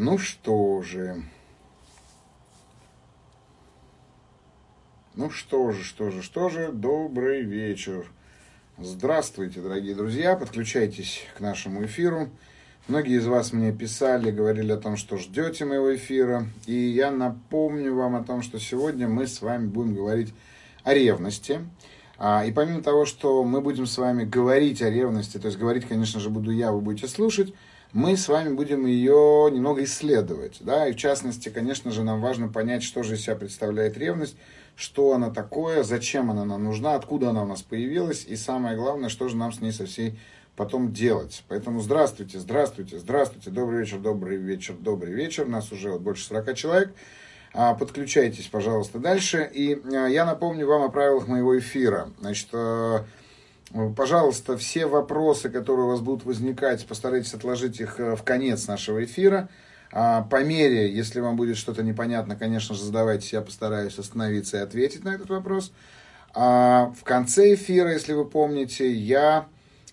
Ну что же. Ну что же, что же, что же, добрый вечер. Здравствуйте, дорогие друзья, подключайтесь к нашему эфиру. Многие из вас мне писали, говорили о том, что ждете моего эфира. И я напомню вам о том, что сегодня мы с вами будем говорить о ревности. А, и помимо того, что мы будем с вами говорить о ревности, то есть говорить, конечно же, буду я, вы будете слушать, мы с вами будем ее немного исследовать. Да? И в частности, конечно же, нам важно понять, что же из себя представляет ревность, что она такое, зачем она нам нужна, откуда она у нас появилась, и самое главное, что же нам с ней со всей потом делать. Поэтому здравствуйте, здравствуйте, здравствуйте, добрый вечер, добрый вечер, добрый вечер. Нас уже вот больше 40 человек. А, подключайтесь, пожалуйста, дальше. И а, я напомню вам о правилах моего эфира. Значит, а, Пожалуйста, все вопросы, которые у вас будут возникать, постарайтесь отложить их э, в конец нашего эфира. А, по мере, если вам будет что-то непонятно, конечно же, задавайте, я постараюсь остановиться и ответить на этот вопрос. А в конце эфира, если вы помните, я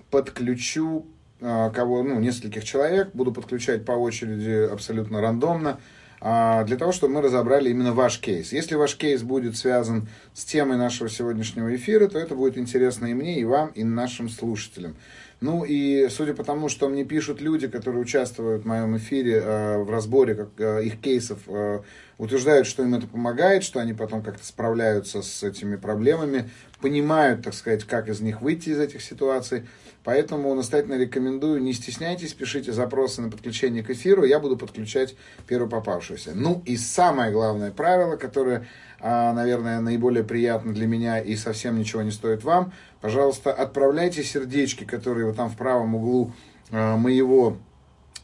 подключу а, кого, ну, нескольких человек, буду подключать по очереди абсолютно рандомно, для того, чтобы мы разобрали именно ваш кейс. Если ваш кейс будет связан с темой нашего сегодняшнего эфира, то это будет интересно и мне, и вам, и нашим слушателям. Ну и судя по тому, что мне пишут люди, которые участвуют в моем эфире э, в разборе как, э, их кейсов, э, утверждают, что им это помогает, что они потом как-то справляются с этими проблемами, понимают, так сказать, как из них выйти из этих ситуаций. Поэтому настоятельно рекомендую, не стесняйтесь, пишите запросы на подключение к эфиру, я буду подключать первую попавшуюся. Ну и самое главное правило, которое, а, наверное, наиболее приятно для меня и совсем ничего не стоит вам, пожалуйста, отправляйте сердечки, которые вот там в правом углу а, моего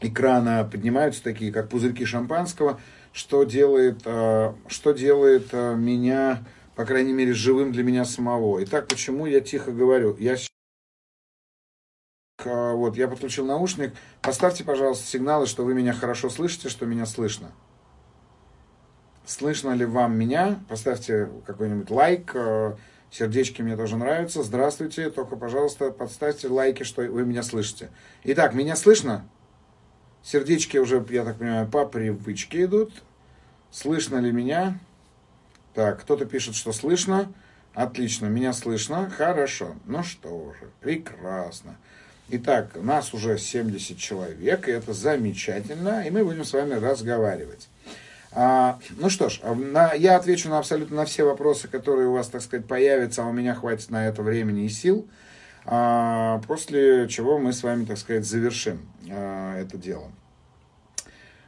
экрана поднимаются, такие как пузырьки шампанского, что делает, а, что делает меня, по крайней мере, живым для меня самого. Итак, почему я тихо говорю? Я вот, я подключил наушник. Поставьте, пожалуйста, сигналы, что вы меня хорошо слышите, что меня слышно. Слышно ли вам меня? Поставьте какой-нибудь лайк. А, сердечки мне тоже нравятся. Здравствуйте. Только, пожалуйста, подставьте лайки, что вы меня слышите. Итак, меня слышно? Сердечки уже, я так понимаю, по привычке идут. Слышно ли меня? Так, кто-то пишет, что слышно. Отлично, меня слышно. Хорошо. Ну что же, прекрасно. Итак, нас уже 70 человек, и это замечательно, и мы будем с вами разговаривать. А, ну что ж, на, я отвечу на абсолютно на все вопросы, которые у вас, так сказать, появятся, а у меня хватит на это времени и сил, а, после чего мы с вами, так сказать, завершим а, это дело.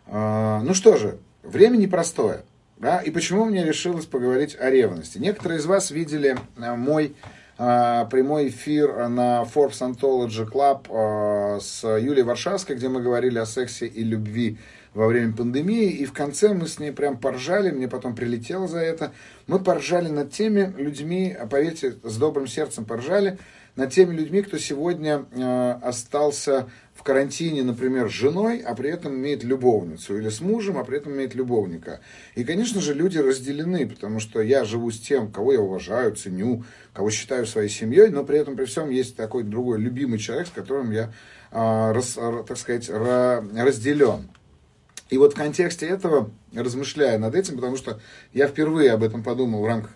А, ну что же, время непростое. Да? И почему мне решилось поговорить о ревности? Некоторые из вас видели а, мой прямой эфир на Forbes Anthology Club а, с Юлией Варшавской, где мы говорили о сексе и любви во время пандемии, и в конце мы с ней прям поржали, мне потом прилетело за это. Мы поржали над теми людьми, поверьте, с добрым сердцем поржали, над теми людьми, кто сегодня э, остался карантине, например, с женой, а при этом имеет любовницу, или с мужем, а при этом имеет любовника. И, конечно же, люди разделены, потому что я живу с тем, кого я уважаю, ценю, кого считаю своей семьей, но при этом при всем есть такой другой любимый человек, с которым я, рас, так сказать, разделен. И вот в контексте этого, размышляя над этим, потому что я впервые об этом подумал в рамках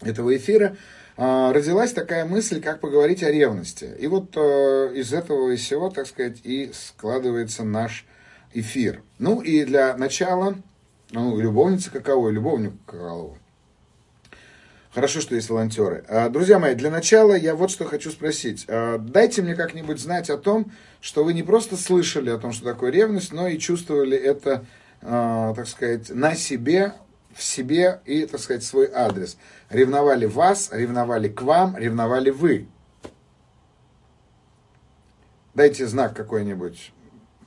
этого эфира, а, родилась такая мысль, как поговорить о ревности. И вот э, из этого и всего, так сказать, и складывается наш эфир. Ну и для начала, ну, любовница каковой, любовник какового. Хорошо, что есть волонтеры. А, друзья мои, для начала я вот что хочу спросить. А, дайте мне как-нибудь знать о том, что вы не просто слышали о том, что такое ревность, но и чувствовали это, так сказать, на себе в себе и, так сказать, свой адрес. Ревновали вас, ревновали к вам, ревновали вы. Дайте знак какой-нибудь,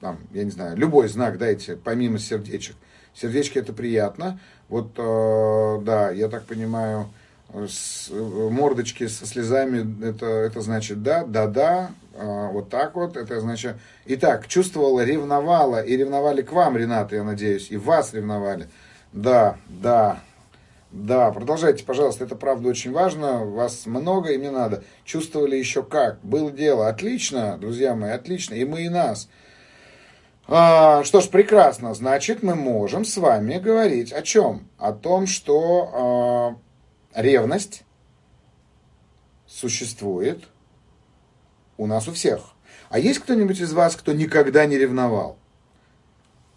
там, я не знаю, любой знак дайте, помимо сердечек. Сердечки это приятно. Вот, э, да, я так понимаю, с, мордочки со слезами, это, это значит да, да, да, э, вот так вот, это значит... Итак, чувствовала, ревновала, и ревновали к вам, Рената, я надеюсь, и вас ревновали. Да, да, да, продолжайте, пожалуйста, это правда очень важно, вас много и мне надо. Чувствовали еще как, было дело, отлично, друзья мои, отлично, и мы, и нас. А, что ж, прекрасно. Значит, мы можем с вами говорить о чем? О том, что а, ревность существует у нас у всех. А есть кто-нибудь из вас, кто никогда не ревновал?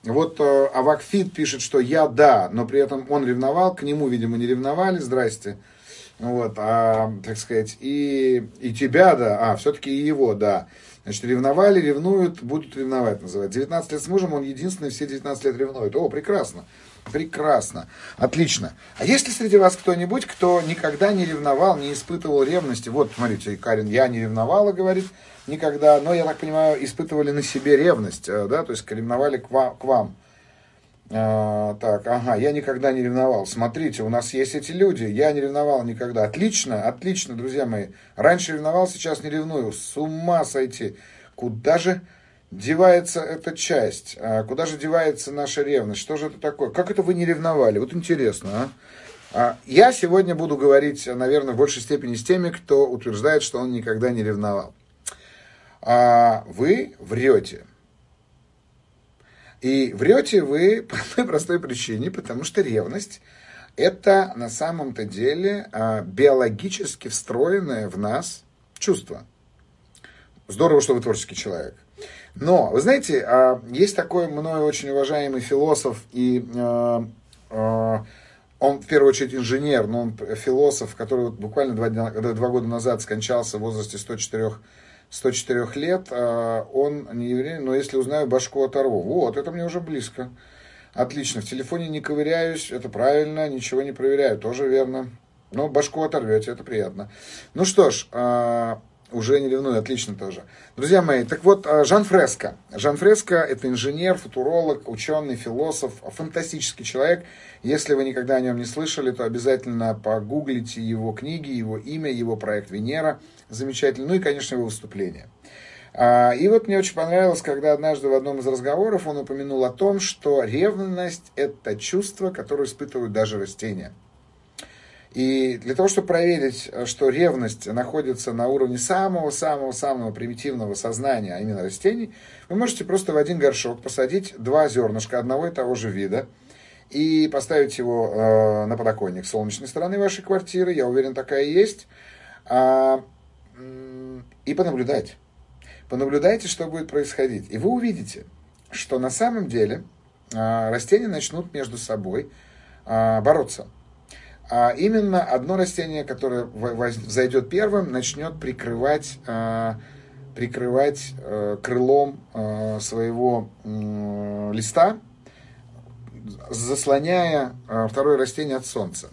Вот э, Авакфит пишет, что я да, но при этом он ревновал, к нему, видимо, не ревновали, здрасте. Вот, а, так сказать, и, и тебя, да, а, все-таки и его, да. Значит, ревновали, ревнуют, будут ревновать, называется. 19 лет с мужем, он единственный, все 19 лет ревнует. О, прекрасно, прекрасно, отлично. А есть ли среди вас кто-нибудь, кто никогда не ревновал, не испытывал ревности? Вот, смотрите, Карин, я не ревновала, говорит, никогда, но, я так понимаю, испытывали на себе ревность, э, да, то есть ревновали к вам. К вам. А, так, ага, я никогда не ревновал. Смотрите, у нас есть эти люди. Я не ревновал никогда. Отлично, отлично, друзья мои. Раньше ревновал, сейчас не ревную. С ума сойти. Куда же девается эта часть? А, куда же девается наша ревность? Что же это такое? Как это вы не ревновали? Вот интересно, а? а я сегодня буду говорить, наверное, в большей степени с теми, кто утверждает, что он никогда не ревновал. А вы врете. И врете вы по одной простой причине, потому что ревность – это на самом-то деле биологически встроенное в нас чувство. Здорово, что вы творческий человек. Но, вы знаете, а, есть такой мною очень уважаемый философ, и а, он в первую очередь инженер, но он философ, который буквально два, дня, два года назад скончался в возрасте 104 104 лет, а, он не еврей, но если узнаю, башку оторву. Вот, это мне уже близко. Отлично, в телефоне не ковыряюсь, это правильно, ничего не проверяю, тоже верно. Но башку оторвете, это приятно. Ну что ж, а, уже не ревную, отлично тоже. Друзья мои, так вот, а, Жан Фреско. Жан Фреско – это инженер, футуролог, ученый, философ, фантастический человек. Если вы никогда о нем не слышали, то обязательно погуглите его книги, его имя, его проект «Венера». Замечательно. Ну и, конечно, его выступление. А, и вот мне очень понравилось, когда однажды в одном из разговоров он упомянул о том, что ревность – это чувство, которое испытывают даже растения – и для того, чтобы проверить, что ревность находится на уровне самого-самого-самого примитивного сознания, а именно растений, вы можете просто в один горшок посадить два зернышка одного и того же вида и поставить его э, на подоконник солнечной стороны вашей квартиры, я уверен, такая есть, а, и понаблюдать. Понаблюдайте, что будет происходить. И вы увидите, что на самом деле э, растения начнут между собой э, бороться а именно одно растение, которое взойдет первым, начнет прикрывать, а, прикрывать э, крылом э, своего листа, заслоняя э, второе растение от солнца.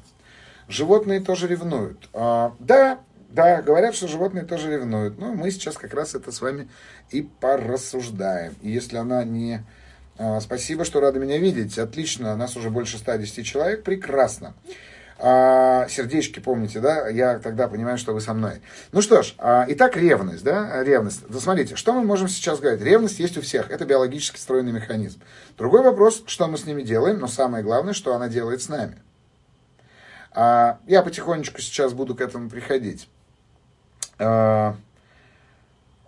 Животные тоже ревнуют. А, да, да, говорят, что животные тоже ревнуют. Но мы сейчас как раз это с вами и порассуждаем. И если она не... Спасибо, что рады меня видеть. Отлично, нас уже больше 110 человек. Прекрасно. А, сердечки, помните, да? Я тогда понимаю, что вы со мной. Ну что ж, а, итак, ревность, да? Ревность. Да, смотрите, что мы можем сейчас говорить? Ревность есть у всех. Это биологически встроенный механизм. Другой вопрос, что мы с ними делаем, но самое главное, что она делает с нами. А, я потихонечку сейчас буду к этому приходить. А,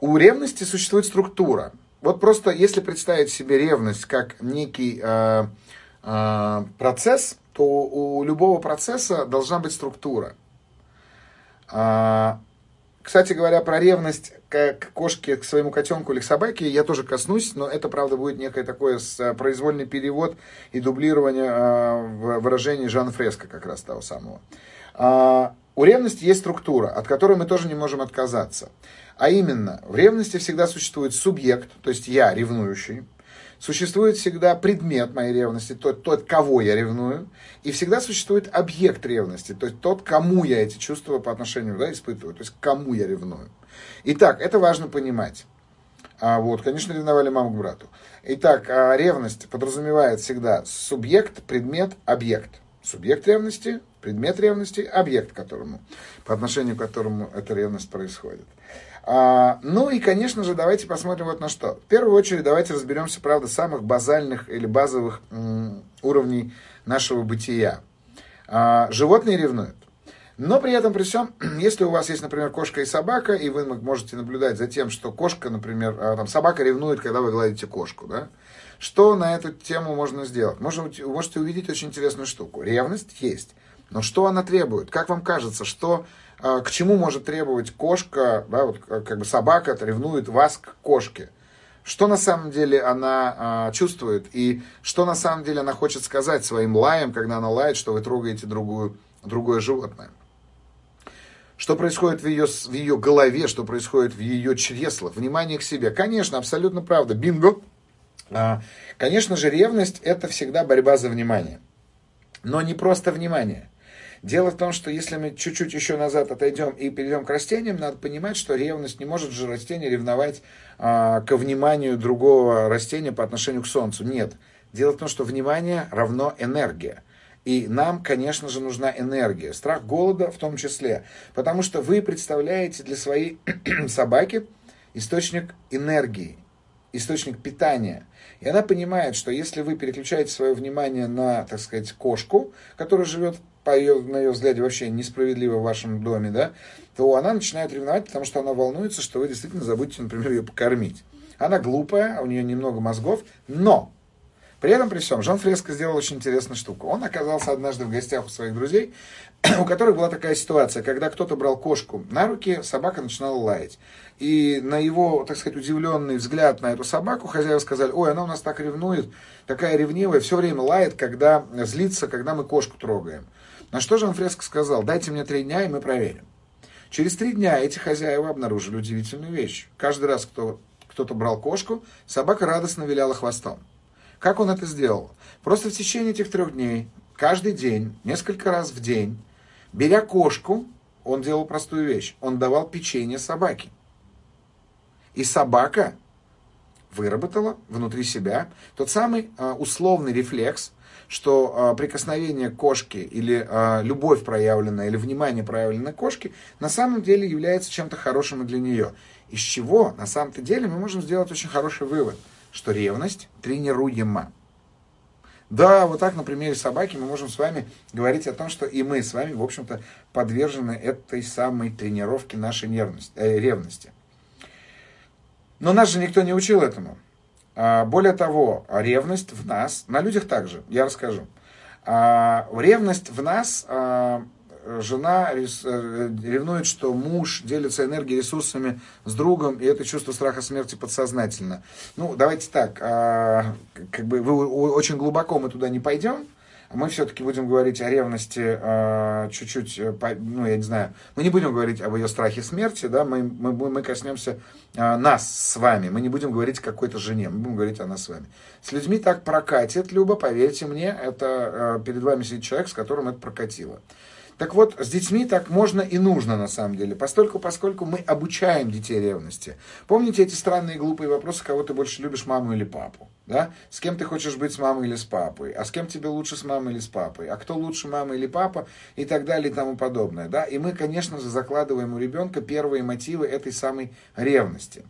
у ревности существует структура. Вот просто если представить себе ревность как некий а, а, процесс, то у любого процесса должна быть структура. А, кстати говоря, про ревность к кошке, к своему котенку или к собаке я тоже коснусь, но это, правда, будет некое такое произвольный перевод и дублирование а, выражений Жан Фреско как раз того самого. А, у ревности есть структура, от которой мы тоже не можем отказаться. А именно, в ревности всегда существует субъект, то есть я, ревнующий, Существует всегда предмет моей ревности, тот, тот, кого я ревную, и всегда существует объект ревности, то есть тот, кому я эти чувства по отношению да, испытываю, то есть кому я ревную. Итак, это важно понимать. А вот, конечно, ревновали маму к брату. Итак, а ревность подразумевает всегда субъект, предмет, объект. Субъект ревности, предмет ревности, объект которому, по отношению к которому эта ревность происходит. А, ну и, конечно же, давайте посмотрим вот на что. В первую очередь давайте разберемся, правда, самых базальных или базовых уровней нашего бытия. А, животные ревнуют. Но при этом, при всем, если у вас есть, например, кошка и собака, и вы можете наблюдать за тем, что кошка, например, а, там, собака ревнует, когда вы гладите кошку, да, что на эту тему можно сделать? Можно, можете увидеть очень интересную штуку. Ревность есть. Но что она требует? Как вам кажется, что, к чему может требовать кошка, да, вот как бы собака ревнует вас к кошке? Что на самом деле она а, чувствует и что на самом деле она хочет сказать своим лаем, когда она лает, что вы трогаете другую, другое животное? Что происходит в ее, в ее голове, что происходит в ее чреслах, внимание к себе. Конечно, абсолютно правда, бинго. А, конечно же, ревность – это всегда борьба за внимание. Но не просто внимание. Дело в том, что если мы чуть-чуть еще назад отойдем и перейдем к растениям, надо понимать, что ревность не может же растение ревновать а, ко вниманию другого растения по отношению к Солнцу. Нет. Дело в том, что внимание равно энергия. И нам, конечно же, нужна энергия. Страх голода в том числе. Потому что вы представляете для своей собаки источник энергии, источник питания. И она понимает, что если вы переключаете свое внимание на, так сказать, кошку, которая живет, по ее, на ее взгляде, вообще несправедливо в вашем доме, да, то она начинает ревновать, потому что она волнуется, что вы действительно забудете, например, ее покормить. Она глупая, у нее немного мозгов, но при этом, при всем, Жан Фреско сделал очень интересную штуку. Он оказался однажды в гостях у своих друзей, у которых была такая ситуация, когда кто-то брал кошку на руки, собака начинала лаять. И на его, так сказать, удивленный взгляд на эту собаку, хозяева сказали, ой, она у нас так ревнует, такая ревнивая, все время лает, когда злится, когда мы кошку трогаем. На что Жан Фреско сказал, дайте мне три дня, и мы проверим. Через три дня эти хозяева обнаружили удивительную вещь. Каждый раз, кто, кто-то брал кошку, собака радостно виляла хвостом. Как он это сделал? Просто в течение этих трех дней, каждый день, несколько раз в день, беря кошку, он делал простую вещь. Он давал печенье собаке. И собака выработала внутри себя тот самый э, условный рефлекс, что э, прикосновение кошки или э, любовь проявленная, или внимание проявленное кошке на самом деле является чем-то хорошим для нее. Из чего на самом-то деле мы можем сделать очень хороший вывод – что ревность тренируема. Да, вот так на примере собаки мы можем с вами говорить о том, что и мы с вами, в общем-то, подвержены этой самой тренировке нашей нервности, э, ревности. Но нас же никто не учил этому. А, более того, ревность в нас, на людях также, я расскажу. А, ревность в нас а, жена э, ревнует, что муж делится энергией, ресурсами с другом, и это чувство страха смерти подсознательно. Ну, давайте так, как бы вы, очень глубоко мы туда не пойдем, мы все-таки будем говорить о ревности а, чуть-чуть, э, ну, я не знаю, мы не будем говорить об ее страхе смерти, да, мы, мы, мы коснемся а, нас с вами, мы не будем говорить о какой-то жене, мы будем говорить о нас с вами. С людьми так прокатит, Люба, поверьте мне, это перед вами сидит человек, с которым это прокатило. Так вот, с детьми так можно и нужно на самом деле, поскольку, поскольку мы обучаем детей ревности. Помните эти странные глупые вопросы, кого ты больше любишь, маму или папу? Да? С кем ты хочешь быть, с мамой или с папой? А с кем тебе лучше, с мамой или с папой? А кто лучше, мама или папа? И так далее и тому подобное. Да? И мы, конечно же, закладываем у ребенка первые мотивы этой самой ревности.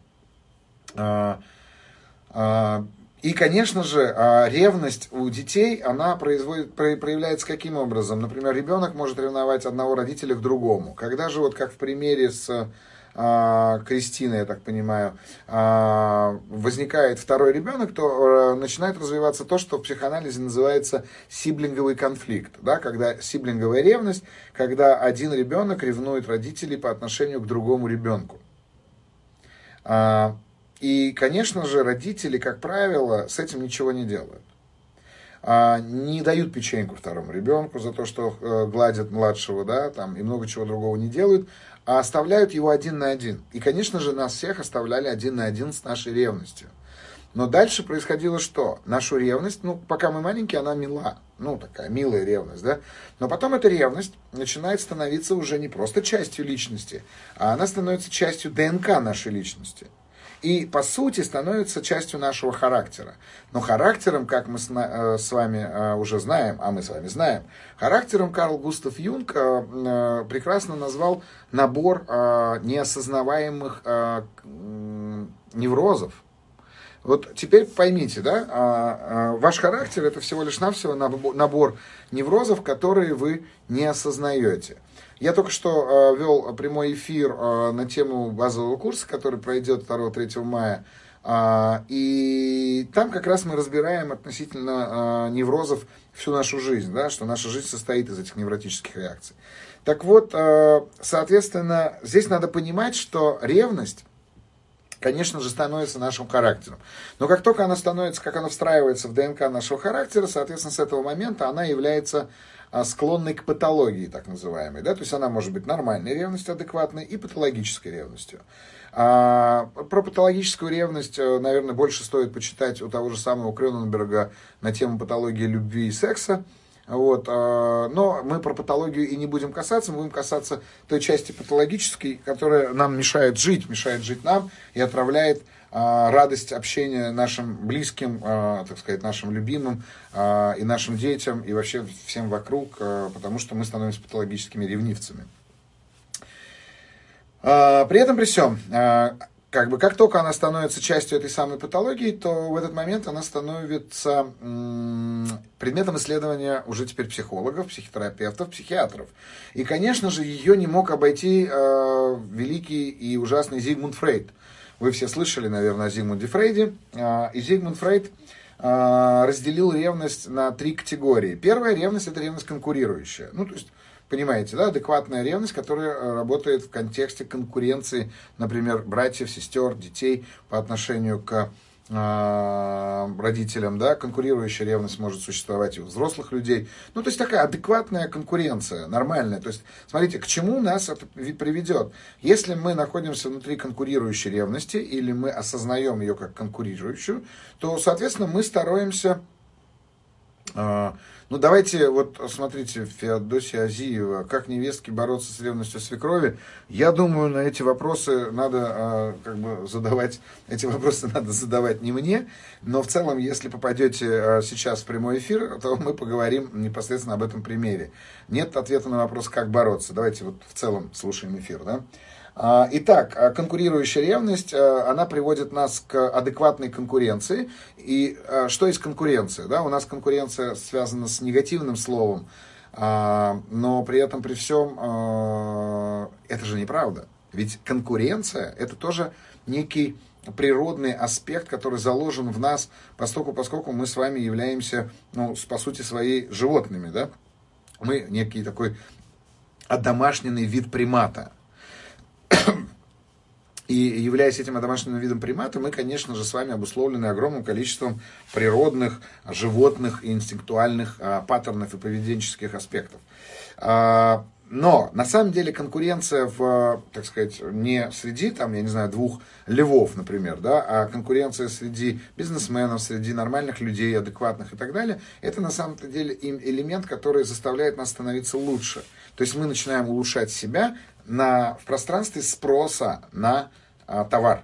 И, конечно же, а, ревность у детей, она производит, проявляется каким образом? Например, ребенок может ревновать одного родителя к другому. Когда же, вот как в примере с а, Кристиной, я так понимаю, а, возникает второй ребенок, то начинает развиваться то, что в психоанализе называется сиблинговый конфликт. Да? Когда сиблинговая ревность, когда один ребенок ревнует родителей по отношению к другому ребенку. И, конечно же, родители, как правило, с этим ничего не делают. А, не дают печеньку второму ребенку за то, что э, гладят младшего, да, там, и много чего другого не делают, а оставляют его один на один. И, конечно же, нас всех оставляли один на один с нашей ревностью. Но дальше происходило что? Нашу ревность, ну, пока мы маленькие, она мила. Ну, такая милая ревность, да? Но потом эта ревность начинает становиться уже не просто частью личности, а она становится частью ДНК нашей личности и, по сути, становится частью нашего характера. Но характером, как мы с, э, с вами э, уже знаем, а мы с вами знаем, характером Карл Густав Юнг э, прекрасно назвал набор неосознаваемых неврозов. Вот теперь поймите, да, ваш характер это всего лишь навсего набор неврозов, которые вы не осознаете. Я только что э, вел прямой эфир э, на тему базового курса, который пройдет 2-3 мая. Э, и там как раз мы разбираем относительно э, неврозов всю нашу жизнь, да, что наша жизнь состоит из этих невротических реакций. Так вот, э, соответственно, здесь надо понимать, что ревность конечно же, становится нашим характером. Но как только она становится, как она встраивается в ДНК нашего характера, соответственно, с этого момента она является склонной к патологии, так называемой. Да? То есть она может быть нормальной ревностью, адекватной, и патологической ревностью. А, про патологическую ревность, э, наверное, больше стоит почитать у того же самого Крёненберга на тему патологии любви и секса. Вот, а, но мы про патологию и не будем касаться, мы будем касаться той части патологической, которая нам мешает жить, мешает жить нам и отравляет а, радость общения нашим близким, а, так сказать, нашим любимым и нашим детям, и вообще всем вокруг, потому что мы становимся патологическими ревнивцами. При этом, при всем, как бы как только она становится частью этой самой патологии, то в этот момент она становится предметом исследования уже теперь психологов, психотерапевтов, психиатров. И, конечно же, ее не мог обойти великий и ужасный Зигмунд Фрейд. Вы все слышали, наверное, о Зигмунде Фрейде. Э, и Зигмунд Фрейд э, разделил ревность на три категории. Первая ревность – это ревность конкурирующая. Ну, то есть Понимаете, да, адекватная ревность, которая э, работает в контексте конкуренции, например, братьев, сестер, детей по отношению к родителям, да, конкурирующая ревность может существовать и у взрослых людей. Ну, то есть такая адекватная конкуренция, нормальная. То есть, смотрите, к чему нас это приведет? Если мы находимся внутри конкурирующей ревности или мы осознаем ее как конкурирующую, то, соответственно, мы стараемся э, ну, давайте, вот, смотрите, Феодосия Азиева, как невестки бороться с ревностью свекрови. Я думаю, на эти вопросы надо, а, как бы, задавать, эти вопросы надо задавать не мне, но в целом, если попадете а, сейчас в прямой эфир, то мы поговорим непосредственно об этом примере. Нет ответа на вопрос, как бороться. Давайте вот в целом слушаем эфир, да? А, итак, а, конкурирующая ревность, а, она приводит нас к адекватной конкуренции. И что есть конкуренция? Да, у нас конкуренция связана с негативным словом, но при этом, при всем, это же неправда. Ведь конкуренция – это тоже некий природный аспект, который заложен в нас, поскольку, поскольку мы с вами являемся, ну, по сути своей, животными, да? Мы некий такой одомашненный вид примата. И являясь этим домашним видом примата, мы, конечно же, с вами обусловлены огромным количеством природных, животных и инстинктуальных а, паттернов и поведенческих аспектов. А, но на самом деле конкуренция в, так сказать, не среди, там, я не знаю, двух львов, например, да, а конкуренция среди бизнесменов, среди нормальных людей, адекватных и так далее, это на самом деле элемент, который заставляет нас становиться лучше. То есть мы начинаем улучшать себя, на, в пространстве спроса на а, товар.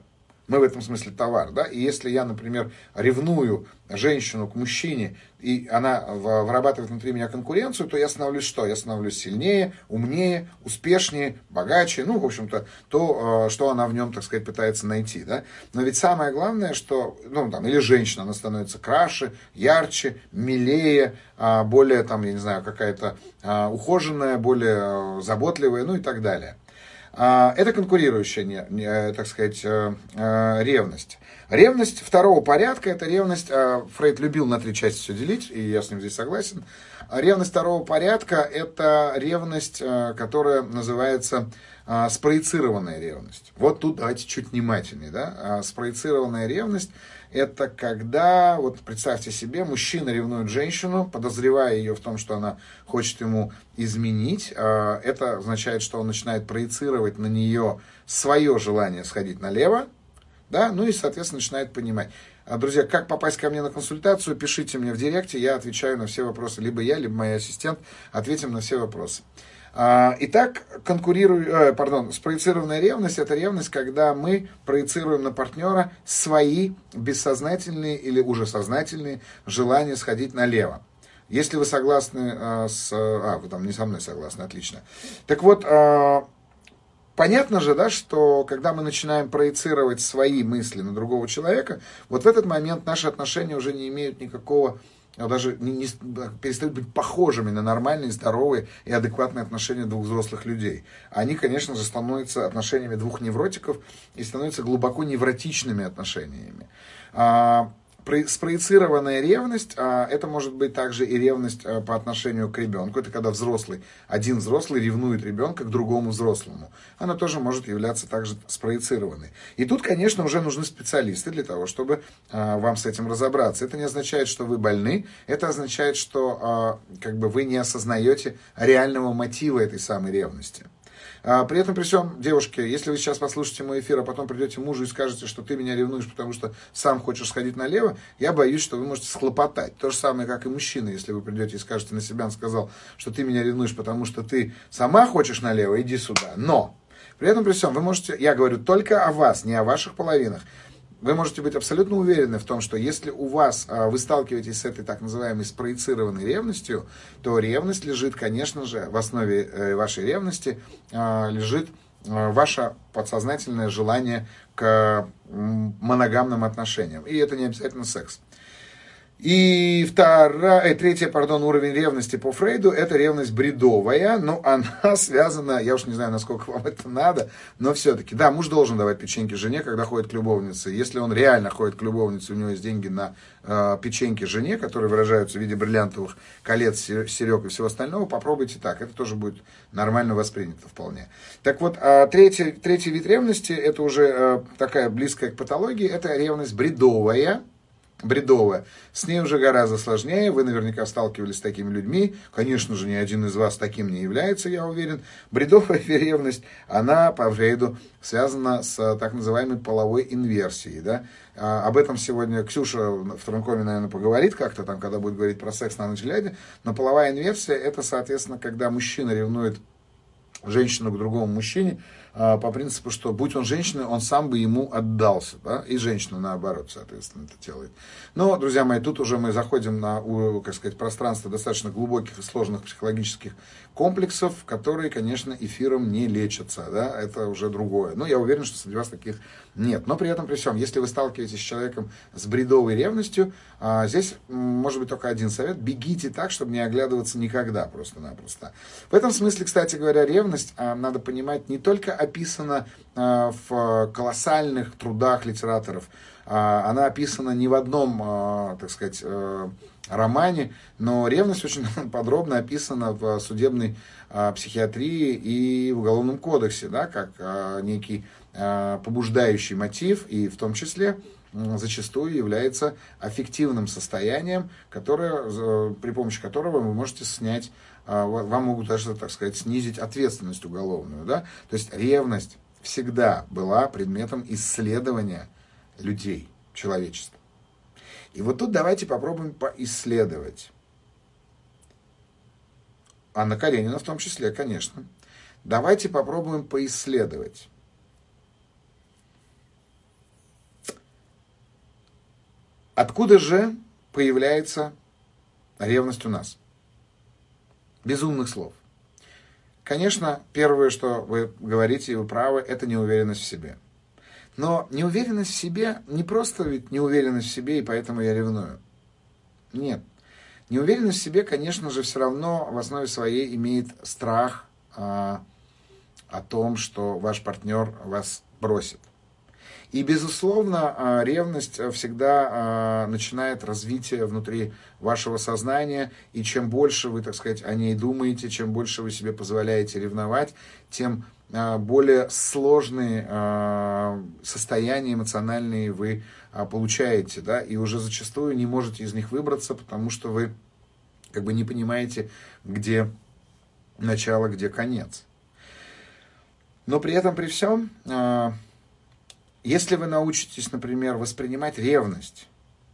Мы в этом смысле товар, да, и если я, например, ревную женщину к мужчине, и она вырабатывает внутри меня конкуренцию, то я становлюсь что? Я становлюсь сильнее, умнее, успешнее, богаче, ну, в общем-то, то, а, что она в нем, так сказать, пытается найти, да. Но ведь самое главное, что, ну, там, или женщина, она становится краше, ярче, милее, а, более, там, я не знаю, какая-то ухоженная, более заботливая, ну, и так далее. А, это конкурирующая, э, так сказать, э, э, ревность. Ревность второго порядка, это ревность, Фрейд любил на три части все делить, и я с ним здесь согласен. Ревность второго порядка – это ревность, которая называется спроецированная ревность. Вот тут давайте чуть внимательнее. Да? Спроецированная ревность это когда, вот представьте себе, мужчина ревнует женщину, подозревая ее в том, что она хочет ему изменить. А, это означает, что он начинает проецировать на нее свое желание сходить налево, да, ну и, соответственно, начинает понимать. А, друзья, как попасть ко мне на консультацию, пишите мне в директе, я отвечаю на все вопросы. Либо я, либо мой ассистент ответим на все вопросы. А, итак, конкурирую, э, пардон, спроецированная ревность – это ревность, когда мы проецируем на партнера свои бессознательные или уже сознательные желания сходить налево. Если вы согласны э, с... А, вы там не со мной согласны, отлично. Так вот, э, понятно же, да, что когда мы начинаем проецировать свои мысли на другого человека, вот в этот момент наши отношения уже не имеют никакого а даже не, не, перестают быть похожими на нормальные, здоровые и адекватные отношения двух взрослых людей. Они, конечно же, становятся отношениями двух невротиков и становятся глубоко невротичными отношениями. А, спроецированная ревность, а это может быть также и ревность а, по отношению к ребенку. Это когда взрослый, один взрослый ревнует ребенка к другому взрослому. Она тоже может являться также спроецированной. И тут, конечно, уже нужны специалисты для того, чтобы а, вам с этим разобраться. Это не означает, что вы больны, это означает, что как бы вы не осознаете реального мотива этой самой ревности. А, при этом, при всем, девушки, если вы сейчас послушаете мой эфир, а потом придете мужу и скажете, что ты меня ревнуешь, потому что сам хочешь сходить налево, я боюсь, что вы можете схлопотать. То же самое, как и мужчина, если вы придете и скажете на себя, он сказал, что ты меня ревнуешь, потому что ты сама хочешь налево, иди сюда. Но при этом, при всем, вы можете, я говорю только о вас, не о ваших половинах вы можете быть абсолютно уверены в том, что если у вас, а, вы сталкиваетесь с этой так называемой спроецированной ревностью, то ревность лежит, конечно же, в основе э, вашей ревности а, лежит а, ваше подсознательное желание к моногамным отношениям. И это не обязательно секс. И вторая, э, третья, пардон, уровень ревности по Фрейду, это ревность бредовая, но она связана, я уж не знаю, насколько вам это надо, но все-таки, да, муж должен давать печеньки жене, когда ходит к любовнице. Если он реально ходит к любовнице, у него есть деньги на э, печеньки жене, которые выражаются в виде бриллиантовых колец, серег и всего остального, попробуйте так, это тоже будет нормально воспринято вполне. Так вот, э, третий, третий вид ревности, это уже э, такая близкая к патологии, это ревность бредовая, бредовая. С ней уже гораздо сложнее, вы наверняка сталкивались с такими людьми, конечно же, ни один из вас таким не является, я уверен. Бредовая ревность, она по Фрейду связана с так называемой половой инверсией, да. А, об этом сегодня Ксюша в Транкоме, наверное, поговорит как-то там, когда будет говорить про секс на ночь глядя, но половая инверсия, это, соответственно, когда мужчина ревнует женщину к другому мужчине, по принципу, что будь он женщиной, он сам бы ему отдался, да, и женщина наоборот, соответственно, это делает. Но, друзья мои, тут уже мы заходим на, как сказать, пространство достаточно глубоких и сложных психологических комплексов, которые, конечно, эфиром не лечатся, да, это уже другое. Но я уверен, что среди вас таких нет. Но при этом, при всем, если вы сталкиваетесь с человеком с бредовой ревностью, а, здесь может быть только один совет. Бегите так, чтобы не оглядываться никогда просто-напросто. В этом смысле, кстати говоря, ревность, а, надо понимать, не только описана а, в колоссальных трудах литераторов, она описана не в одном, так сказать, э, романе, но ревность очень подробно описана в судебной психиатрии и в Уголовном кодексе, да, как некий побуждающий мотив, и в том числе зачастую является аффективным состоянием, которое, при помощи которого вы можете снять, а, вам могут даже, так сказать, снизить ответственность уголовную. Да? То есть ревность всегда была предметом исследования людей, человечества. И вот тут давайте попробуем поисследовать. Анна Каренина в том числе, конечно. Давайте попробуем поисследовать Откуда же появляется ревность у нас? Безумных слов. Конечно, первое, что вы говорите, и вы правы, это неуверенность в себе. Но неуверенность в себе не просто ведь неуверенность в себе, и поэтому я ревную. Нет. Неуверенность в себе, конечно же, все равно в основе своей имеет страх а, о том, что ваш партнер вас бросит. И, безусловно, а, ревность всегда а, начинает развитие внутри вашего сознания, и чем больше вы, так сказать, о ней думаете, чем больше вы себе позволяете ревновать, тем а, более сложные состояния эмоциональные вы получаете, да, и уже зачастую не можете из них выбраться, потому что вы как бы не понимаете, где начало, где конец. Но при этом, при всем, если вы научитесь, например, воспринимать ревность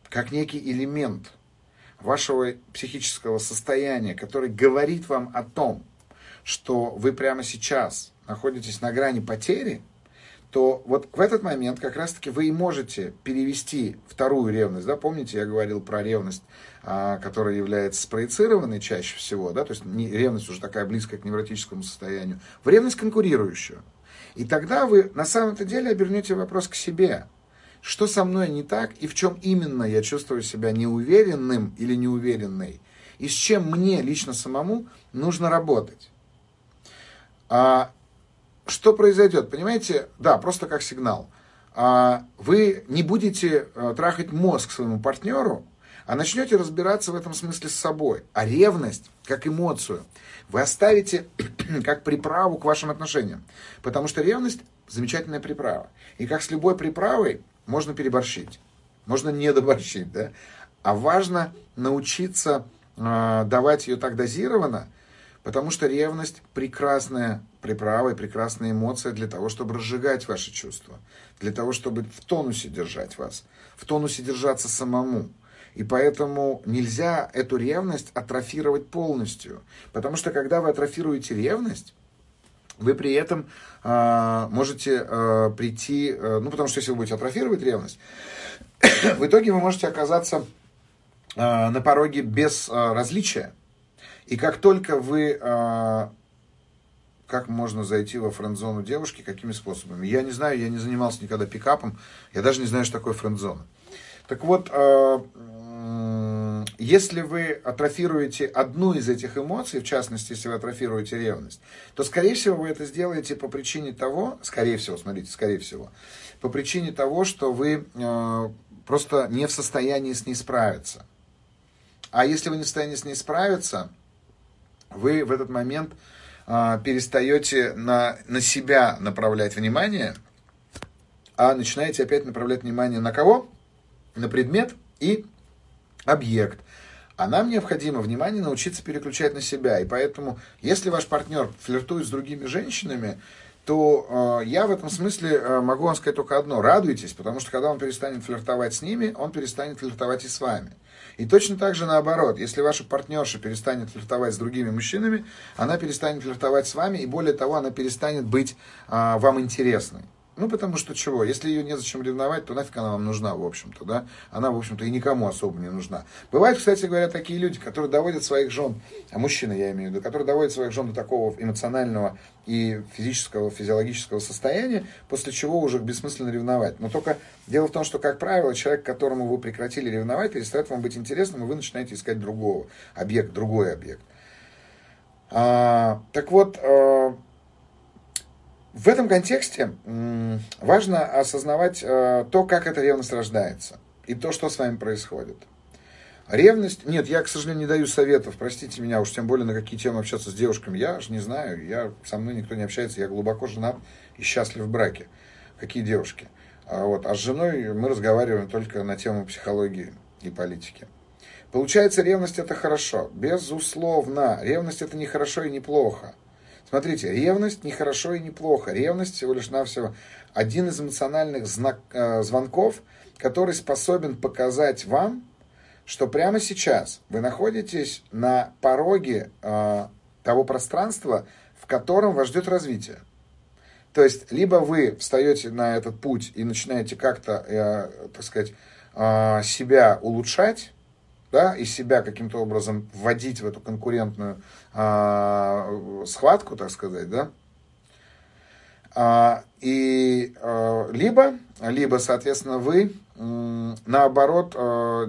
как некий элемент вашего психического состояния, который говорит вам о том, что вы прямо сейчас находитесь на грани потери, то вот в этот момент как раз-таки вы и можете перевести вторую ревность. Да? Помните, я говорил про ревность, а, которая является спроецированной чаще всего, да? то есть ревность уже такая близкая к невротическому состоянию, в ревность конкурирующую. И тогда вы на самом-то деле обернете вопрос к себе. что со мной не так и в чем именно я чувствую себя неуверенным или неуверенной, и с чем мне лично самому нужно работать. А, что произойдет? Понимаете, да, просто как сигнал. А, вы не будете а, трахать мозг своему партнеру, а начнете разбираться в этом смысле с собой. А ревность, как эмоцию, вы оставите как приправу к вашим отношениям. Потому что ревность замечательная приправа. И как с любой приправой можно переборщить. Можно не доборщить, да? А важно научиться э, давать ее так дозированно, потому что ревность прекрасная приправа и прекрасная эмоция для того, чтобы разжигать ваши чувства, для того, чтобы в тонусе держать вас, в тонусе держаться самому. И поэтому нельзя эту ревность атрофировать полностью. Потому что когда вы атрофируете ревность, вы при этом э, можете э, прийти, э, ну потому что если вы будете атрофировать ревность, в итоге вы можете оказаться э, на пороге без э, различия. И как только вы, э, как можно зайти во френд-зону девушки, какими способами? Я не знаю, я не занимался никогда пикапом, я даже не знаю, что такое френд-зона. Так вот, если вы атрофируете одну из этих эмоций, в частности, если вы атрофируете ревность, то, скорее всего, вы это сделаете по причине того, скорее всего, смотрите, скорее всего, по причине того, что вы э, просто не в состоянии с ней справиться. А если вы не в состоянии с ней справиться, вы в этот момент э, перестаете на, на себя направлять внимание, а начинаете опять направлять внимание на кого? На предмет и объект, а нам необходимо внимание научиться переключать на себя. И поэтому, если ваш партнер флиртует с другими женщинами, то э, я в этом смысле э, могу вам сказать только одно. Радуйтесь, потому что когда он перестанет флиртовать с ними, он перестанет флиртовать и с вами. И точно так же наоборот, если ваша партнерша перестанет флиртовать с другими мужчинами, она перестанет флиртовать с вами, и более того, она перестанет быть э, вам интересной. Ну, потому что чего? Если ее незачем ревновать, то нафиг она вам нужна, в общем-то, да? Она, в общем-то, и никому особо не нужна. Бывают, кстати говоря, такие люди, которые доводят своих жен, а мужчины, я имею в виду, которые доводят своих жен до такого эмоционального и физического, физиологического состояния, после чего уже бессмысленно ревновать. Но только дело в том, что, как правило, человек, которому вы прекратили ревновать, перестает вам быть интересным, и вы начинаете искать другого объект, другой объект. А, так вот, а, в этом контексте важно осознавать э, то, как эта ревность рождается и то, что с вами происходит. Ревность, нет, я, к сожалению, не даю советов, простите меня, уж тем более на какие темы общаться с девушками, я же не знаю, я, со мной никто не общается, я глубоко женат и счастлив в браке. Какие девушки? А, вот, а с женой мы разговариваем только на тему психологии и политики. Получается, ревность это хорошо. Безусловно, ревность это не хорошо и не плохо. Смотрите, ревность не хорошо и не плохо. Ревность всего лишь навсего один из эмоциональных знак, э, звонков, который способен показать вам, что прямо сейчас вы находитесь на пороге э, того пространства, в котором вас ждет развитие. То есть, либо вы встаете на этот путь и начинаете как-то, э, так сказать, э, себя улучшать, да, и себя каким-то образом вводить в эту конкурентную э, схватку, так сказать, да, а, и а, либо, либо, соответственно, вы наоборот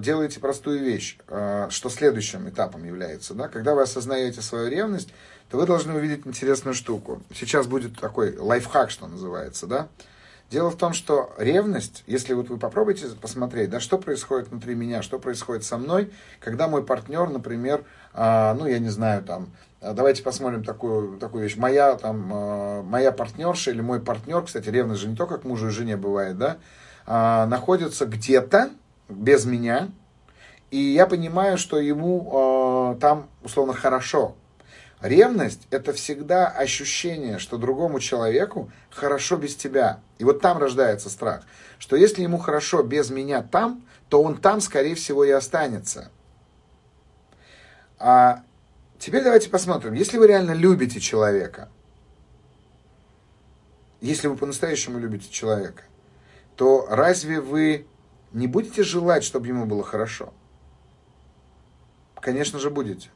делаете простую вещь, что следующим этапом является, да, когда вы осознаете свою ревность, то вы должны увидеть интересную штуку. Сейчас будет такой лайфхак, что называется, да, Дело в том, что ревность, если вот вы попробуете посмотреть, да, что происходит внутри меня, что происходит со мной, когда мой партнер, например, э, ну, я не знаю, там, а, давайте посмотрим такую, такую вещь, моя, там, э, моя партнерша или мой партнер, кстати, ревность же не только к мужу и жене бывает, да, э, находится где-то без меня, и я понимаю, что ему э, там, условно, хорошо, Ревность – это всегда ощущение, что другому человеку хорошо без тебя. И вот там рождается страх, что если ему хорошо без меня там, то он там, скорее всего, и останется. А теперь давайте посмотрим, если вы реально любите человека, если вы по-настоящему любите человека, то разве вы не будете желать, чтобы ему было хорошо? Конечно же, будете.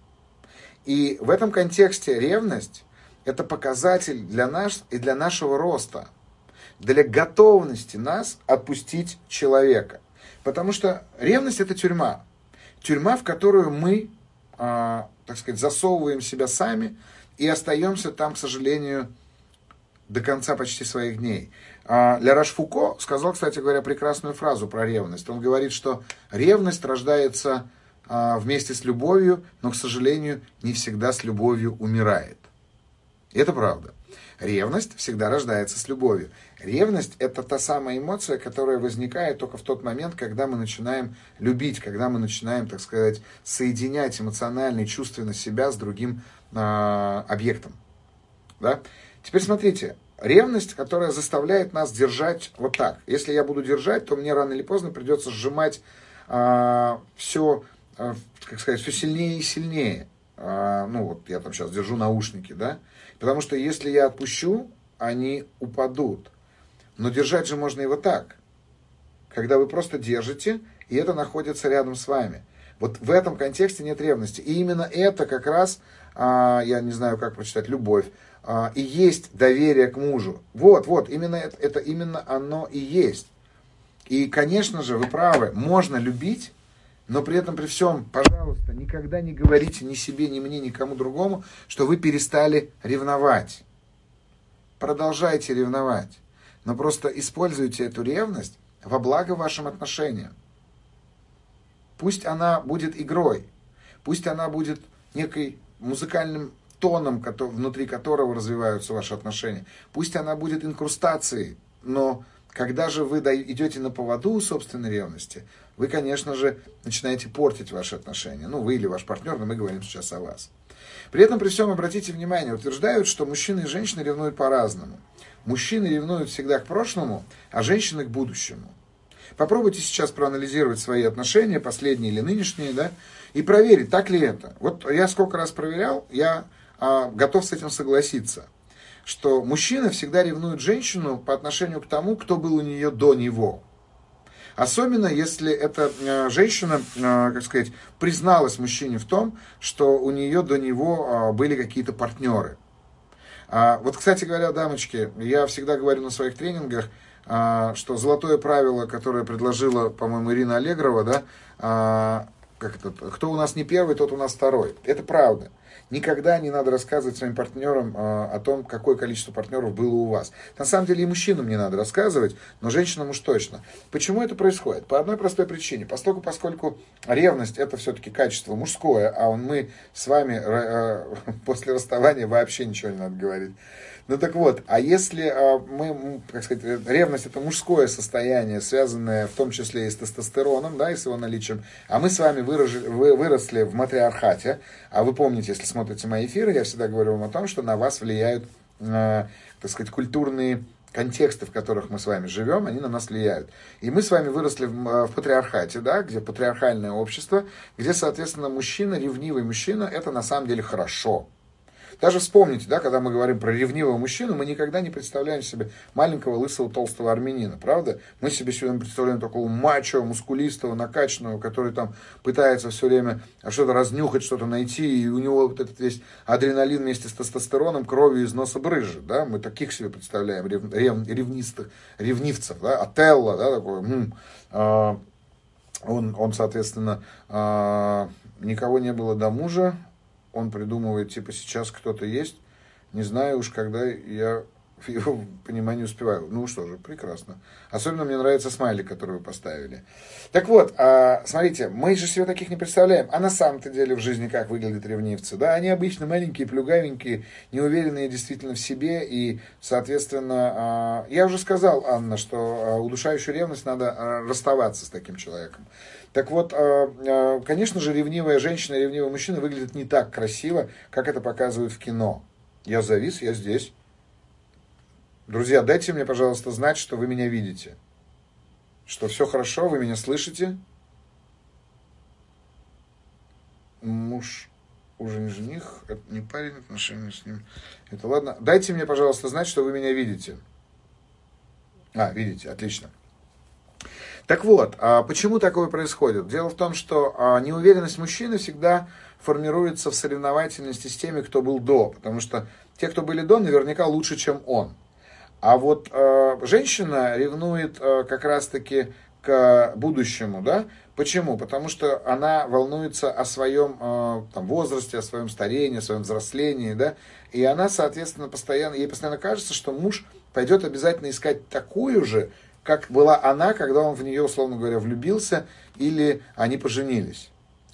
И в этом контексте ревность – это показатель для нас и для нашего роста. для готовности нас отпустить человека. Потому что ревность это тюрьма. Тюрьма, в которую мы, а, так сказать, засовываем себя сами и остаемся там, к сожалению, до конца почти своих дней. А Ля Фуко сказал, кстати говоря, прекрасную фразу про ревность. Он говорит, что ревность рождается вместе с любовью, но, к сожалению, не всегда с любовью умирает. И это правда. Ревность всегда рождается с любовью. Ревность – это та самая эмоция, которая возникает только в тот момент, когда мы начинаем любить, когда мы начинаем, так сказать, соединять эмоционально и чувственно себя с другим э, объектом. Да? Теперь смотрите, ревность, которая заставляет нас держать вот так. Если я буду держать, то мне рано или поздно придется сжимать э, все, э, как сказать, все сильнее и сильнее. Э, ну вот я там сейчас держу наушники, да, потому что если я отпущу, они упадут. Но держать же можно и вот так, когда вы просто держите, и это находится рядом с вами. Вот в этом контексте нет ревности. И именно это как раз, а, я не знаю, как прочитать, любовь, а, и есть доверие к мужу. Вот, вот, именно это, это именно оно и есть. И, конечно же, вы правы, можно любить, но при этом при всем, пожалуйста, никогда не говорите ни себе, ни мне, никому другому, что вы перестали ревновать. Продолжайте ревновать. Но просто используйте эту ревность во благо вашим отношениям. Пусть она будет игрой, пусть она будет некой музыкальным тоном, внутри которого развиваются ваши отношения. Пусть она будет инкрустацией, но когда же вы идете на поводу собственной ревности, вы, конечно же, начинаете портить ваши отношения. Ну, вы или ваш партнер, но мы говорим сейчас о вас. При этом, при всем, обратите внимание, утверждают, что мужчины и женщины ревнуют по-разному. Мужчины ревнуют всегда к прошлому, а женщины к будущему. Попробуйте сейчас проанализировать свои отношения, последние или нынешние, да, и проверить, так ли это. Вот я сколько раз проверял, я а, готов с этим согласиться, что мужчина всегда ревнует женщину по отношению к тому, кто был у нее до него. Особенно если эта э, женщина, э, как сказать, призналась мужчине в том, что у нее до него э, были какие-то партнеры. А, вот, кстати говоря, дамочки, я всегда говорю на своих тренингах, а, что золотое правило, которое предложила, по-моему, Ирина Аллегрова, да, а, как это, кто у нас не первый, тот у нас второй. Это правда. Никогда не надо рассказывать своим партнерам э, о том, какое количество партнеров было у вас. На самом деле и мужчинам не надо рассказывать, но женщинам уж точно. Почему это происходит? По одной простой причине. Поскольку, поскольку ревность это все-таки качество мужское, а мы с вами э, после расставания вообще ничего не надо говорить. Ну так вот, а если а, мы, как сказать, ревность это мужское состояние, связанное в том числе и с тестостероном, да, и с его наличием, а мы с вами выросли, выросли в матриархате, а вы помните, если смотрите мои эфиры, я всегда говорю вам о том, что на вас влияют, э, так сказать, культурные контексты, в которых мы с вами живем, они на нас влияют. И мы с вами выросли в, в патриархате, да, где патриархальное общество, где, соответственно, мужчина, ревнивый мужчина, это на самом деле хорошо. Даже вспомните, да, когда мы говорим про ревнивого мужчину, мы никогда не представляем себе маленького, лысого, толстого армянина, правда? Мы себе сегодня представляем такого мачо, мускулистого, накачанного, который там пытается все время что-то разнюхать, что-то найти, и у него вот этот весь адреналин вместе с тестостероном кровью из носа брызжет, да? Мы таких себе представляем, рев, рев, ревнистых, ревнивцев, да? Отелло, да, такой, м-м, а, он, он, соответственно, а, никого не было до мужа, он придумывает, типа, сейчас кто-то есть, не знаю уж, когда я его пониманию успеваю. Ну что же, прекрасно. Особенно мне нравится смайлик, который вы поставили. Так вот, а, смотрите, мы же себе таких не представляем. А на самом-то деле в жизни как выглядят ревнивцы? Да, они обычно маленькие, плюгавенькие, неуверенные действительно в себе. И, соответственно, а, я уже сказал, Анна, что а, удушающую ревность надо а, расставаться с таким человеком. Так вот, а, а, конечно же, ревнивая женщина, ревнивый мужчина выглядит не так красиво, как это показывают в кино. Я завис, я здесь. Друзья, дайте мне, пожалуйста, знать, что вы меня видите. Что все хорошо, вы меня слышите. Муж уже не жених, это не парень, отношения с ним. Это ладно. Дайте мне, пожалуйста, знать, что вы меня видите. А, видите, отлично. Так вот, а почему такое происходит? Дело в том, что а, неуверенность мужчины всегда формируется в соревновательности с теми, кто был до. Потому что те, кто были до, наверняка лучше, чем он. А вот э, женщина ревнует э, как раз-таки к будущему, да? Почему? Потому что она волнуется о своем э, там, возрасте, о своем старении, о своем взрослении, да? И она, соответственно, постоянно, ей постоянно кажется, что муж пойдет обязательно искать такую же, как была она, когда он в нее, условно говоря, влюбился, или они поженились.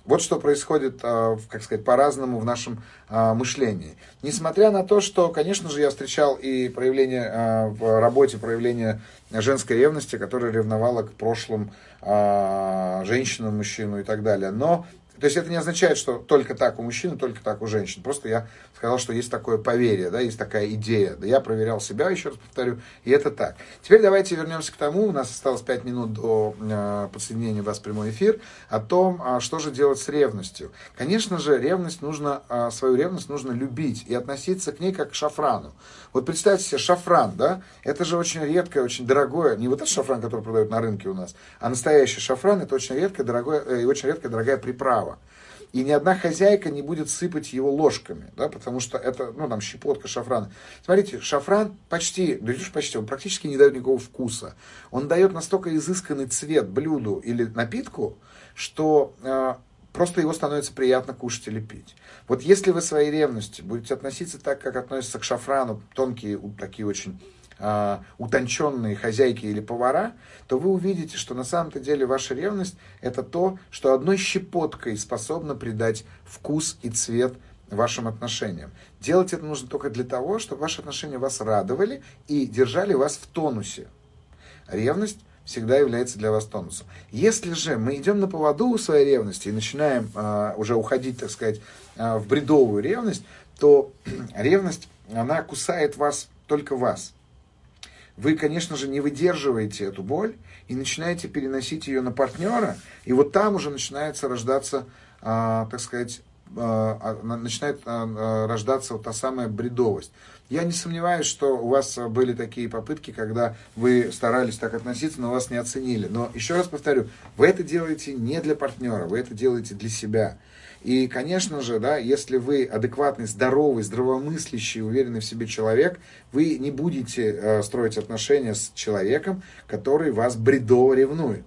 Вот что происходит, а, как сказать, по-разному в нашем а, мышлении. Несмотря на то, что, конечно же, я встречал и проявление а, в работе, проявление женской ревности, которая ревновала к прошлым женщинам, мужчину и так далее. Но то есть это не означает, что только так у мужчин, только так у женщин. Просто я сказал, что есть такое поверье, да, есть такая идея. Да, я проверял себя, еще раз повторю, и это так. Теперь давайте вернемся к тому, у нас осталось 5 минут до э, подсоединения вас в прямой эфир, о том, а, что же делать с ревностью. Конечно же, ревность нужно, а, свою ревность нужно любить и относиться к ней как к шафрану. Вот представьте себе шафран, да, это же очень редкое, очень дорогое, не вот этот шафран, который продают на рынке у нас, а настоящий шафран, это очень редкое, дорогое, э, очень редкая, дорогая приправа. И ни одна хозяйка не будет сыпать его ложками, да, потому что это, ну, там, щепотка шафрана. Смотрите, шафран почти, да почти, он практически не дает никакого вкуса. Он дает настолько изысканный цвет блюду или напитку, что э, просто его становится приятно кушать или пить. Вот если вы своей ревности будете относиться так, как относятся к шафрану, тонкие, такие очень э, утонченные хозяйки или повара, то вы увидите, что на самом-то деле ваша ревность это то, что одной щепоткой способно придать вкус и цвет вашим отношениям. Делать это нужно только для того, чтобы ваши отношения вас радовали и держали вас в тонусе. Ревность всегда является для вас тонусом. Если же мы идем на поводу у своей ревности и начинаем э, уже уходить, так сказать, э, в бредовую ревность, то ревность, она кусает вас, только вас. Вы, конечно же, не выдерживаете эту боль и начинаете переносить ее на партнера, и вот там уже начинается рождаться, э, так сказать, э, начинает э, рождаться вот та самая бредовость. Я не сомневаюсь, что у вас были такие попытки, когда вы старались так относиться, но вас не оценили. Но еще раз повторю, вы это делаете не для партнера, вы это делаете для себя. И, конечно же, да, если вы адекватный, здоровый, здравомыслящий, уверенный в себе человек, вы не будете э, строить отношения с человеком, который вас бредово ревнует.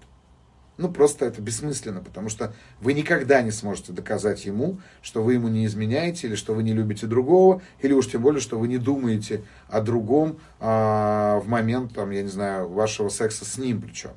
Ну, просто это бессмысленно, потому что вы никогда не сможете доказать ему, что вы ему не изменяете, или что вы не любите другого, или уж тем более, что вы не думаете о другом а, в момент, там, я не знаю, вашего секса с ним причем.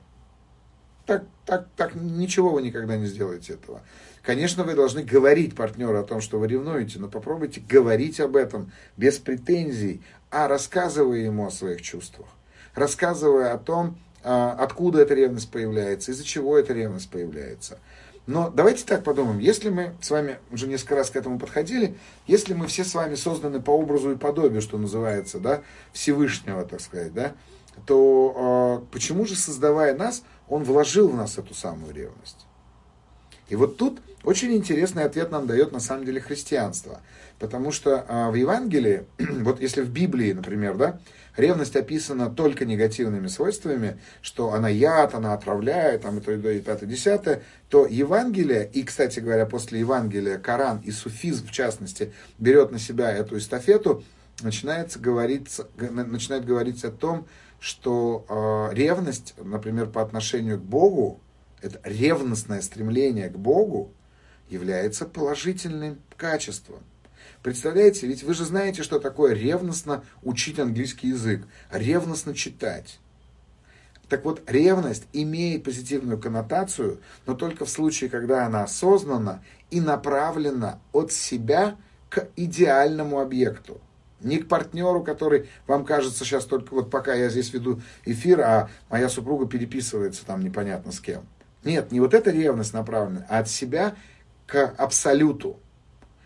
Так, так, так, ничего вы никогда не сделаете этого. Конечно, вы должны говорить партнеру о том, что вы ревнуете, но попробуйте говорить об этом без претензий, а рассказывая ему о своих чувствах. Рассказывая о том, а, откуда эта ревность появляется, из-за чего эта ревность появляется. Но давайте так подумаем, если мы с вами уже несколько раз к этому подходили, если мы все с вами созданы по образу и подобию, что называется, да, Всевышнего, так сказать, да, то э, почему же, создавая нас, он вложил в нас эту самую ревность? И вот тут очень интересный ответ нам дает на самом деле христианство. Потому что э, в Евангелии, вот если в Библии, например, да, ревность описана только негативными свойствами, что она яд, она отравляет, там, и то, и то, и пятое, десятое, то Евангелие, и, кстати говоря, после Евангелия Коран и суфизм, в частности, берет на себя эту эстафету, начинается говориться, начинает говорить о том, что э, ревность, например, по отношению к Богу, это ревностное стремление к Богу, является положительным качеством. Представляете, ведь вы же знаете, что такое ревностно учить английский язык, ревностно читать. Так вот, ревность имеет позитивную коннотацию, но только в случае, когда она осознанна и направлена от себя к идеальному объекту. Не к партнеру, который вам кажется сейчас только вот пока я здесь веду эфир, а моя супруга переписывается там непонятно с кем. Нет, не вот эта ревность направлена, а от себя к абсолюту.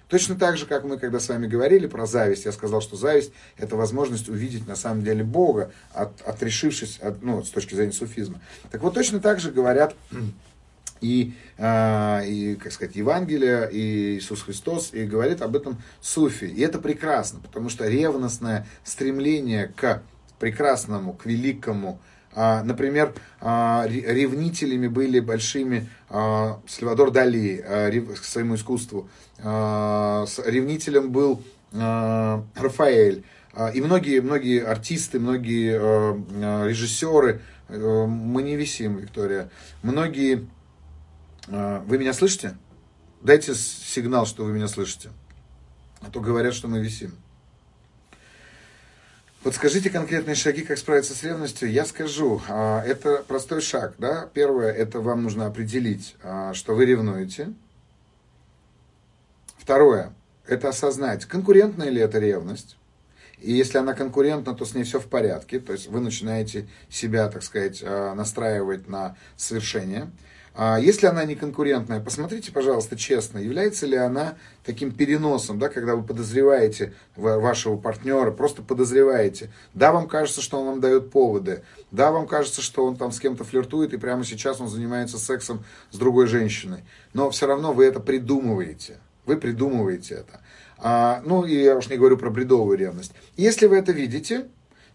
Точно так же, как мы, когда с вами говорили про зависть, я сказал, что зависть – это возможность увидеть на самом деле Бога, от, отрешившись от, ну, с точки зрения суфизма. Так вот, точно так же говорят и, э, и, как сказать, Евангелие, и Иисус Христос, и говорит об этом суфи. И это прекрасно, потому что ревностное стремление к прекрасному, к великому, например, а, ревнителями были большими а, Сальвадор Дали к своему искусству. Ревнителем был Рафаэль. А, и многие, многие артисты, многие э, режиссеры, мы не висим, Виктория, многие... Вы меня слышите? Дайте сигнал, что вы меня слышите. А то говорят, что мы висим. Подскажите конкретные шаги, как справиться с ревностью. Я скажу, а, это простой шаг. Да? Первое, это вам нужно определить, а, что вы ревнуете. Второе, это осознать, конкурентная ли это ревность. И если она конкурентна, то с ней все в порядке. То есть вы начинаете себя, так сказать, а, настраивать на совершение. А если она не конкурентная, посмотрите, пожалуйста, честно, является ли она таким переносом, да, когда вы подозреваете вашего партнера, просто подозреваете. Да, вам кажется, что он вам дает поводы. Да, вам кажется, что он там с кем-то флиртует, и прямо сейчас он занимается сексом с другой женщиной. Но все равно вы это придумываете. Вы придумываете это. А, ну, и я уж не говорю про бредовую ревность. Если вы это видите,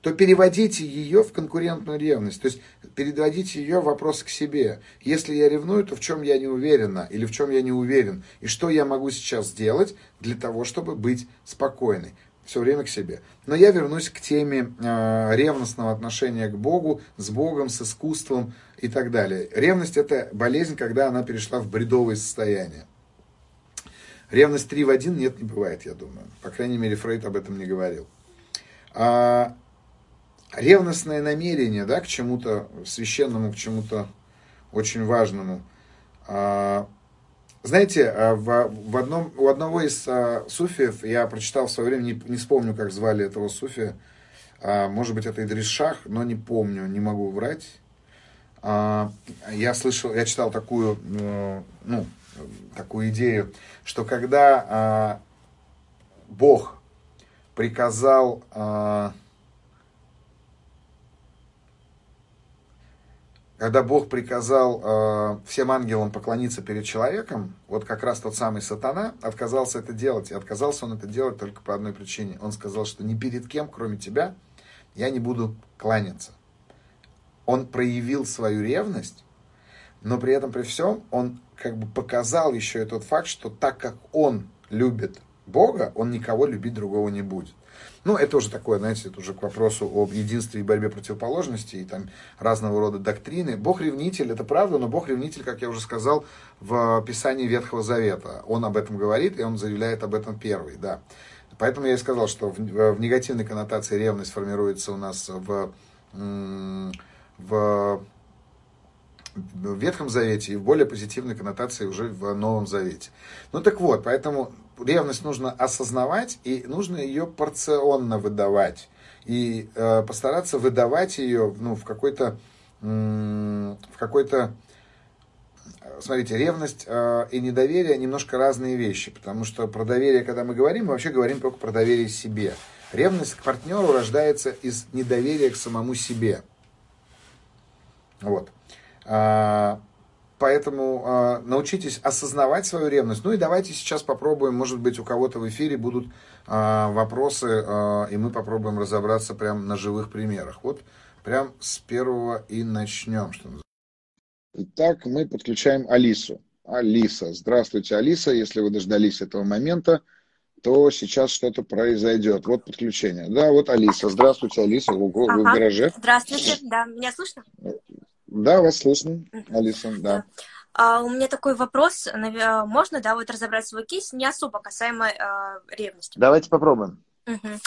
то переводите ее в конкурентную ревность. То есть переводите ее вопрос к себе. Если я ревную, то в чем я не уверена или в чем я не уверен. И что я могу сейчас сделать для того, чтобы быть спокойной. Все время к себе. Но я вернусь к теме э, ревностного отношения к Богу, с Богом, с искусством и так далее. Ревность это болезнь, когда она перешла в бредовое состояние. Ревность 3 в 1 нет, не бывает, я думаю. По крайней мере, Фрейд об этом не говорил. А, ревностное намерение да, к чему-то священному, к чему-то очень важному. А, знаете, а, в, в одном, у одного из а, суфиев, я прочитал в свое время, не, не вспомню, как звали этого суфия, может быть, это Идрис Шах, но не помню, не могу врать. Я слышал, я читал такую, э, ну, такую идею, что когда Бог приказал когда Бог приказал э, всем ангелам поклониться перед человеком, вот как раз тот самый сатана отказался это делать. И отказался он это делать только по одной причине. Он сказал, что ни перед кем, кроме тебя, я не буду кланяться. Он проявил свою ревность, но при этом при всем он как бы показал еще и тот факт, что так как он любит Бога, он никого любить другого не будет. Ну, это уже такое, знаете, это уже к вопросу об единстве и борьбе противоположностей и там разного рода доктрины. Бог-ревнитель, это правда, но Бог-ревнитель, как я уже сказал, в Писании Ветхого Завета. Он об этом говорит, и он заявляет об этом первый, да. Поэтому я и сказал, что в, в негативной коннотации ревность формируется у нас в, в в Ветхом Завете и в более позитивной коннотации уже в Новом Завете. Ну так вот, поэтому ревность нужно осознавать и нужно ее порционно выдавать. И э, постараться выдавать ее ну, в какой-то в какой-то смотрите, ревность э, и недоверие немножко разные вещи, потому что про доверие, когда мы говорим, мы вообще говорим только про доверие себе. Ревность к партнеру рождается из недоверия к самому себе. Вот. Поэтому э, научитесь осознавать свою ревность. Ну и давайте сейчас попробуем, может быть, у кого-то в эфире будут э, вопросы, э, и мы попробуем разобраться прямо на живых примерах. Вот прям с первого и начнем. Что Итак, мы подключаем Алису. Алиса, здравствуйте, Алиса. Если вы дождались этого момента, то сейчас что-то произойдет. Вот подключение. Да, вот Алиса. Здравствуйте, Алиса. Вы, ага. в гараже. Здравствуйте, да. Меня слышно? Да, вас слышно, Алиса, да. А, у меня такой вопрос. Можно, да, вот разобрать свой кейс, не особо касаемо а, ревности? Давайте попробуем. Угу.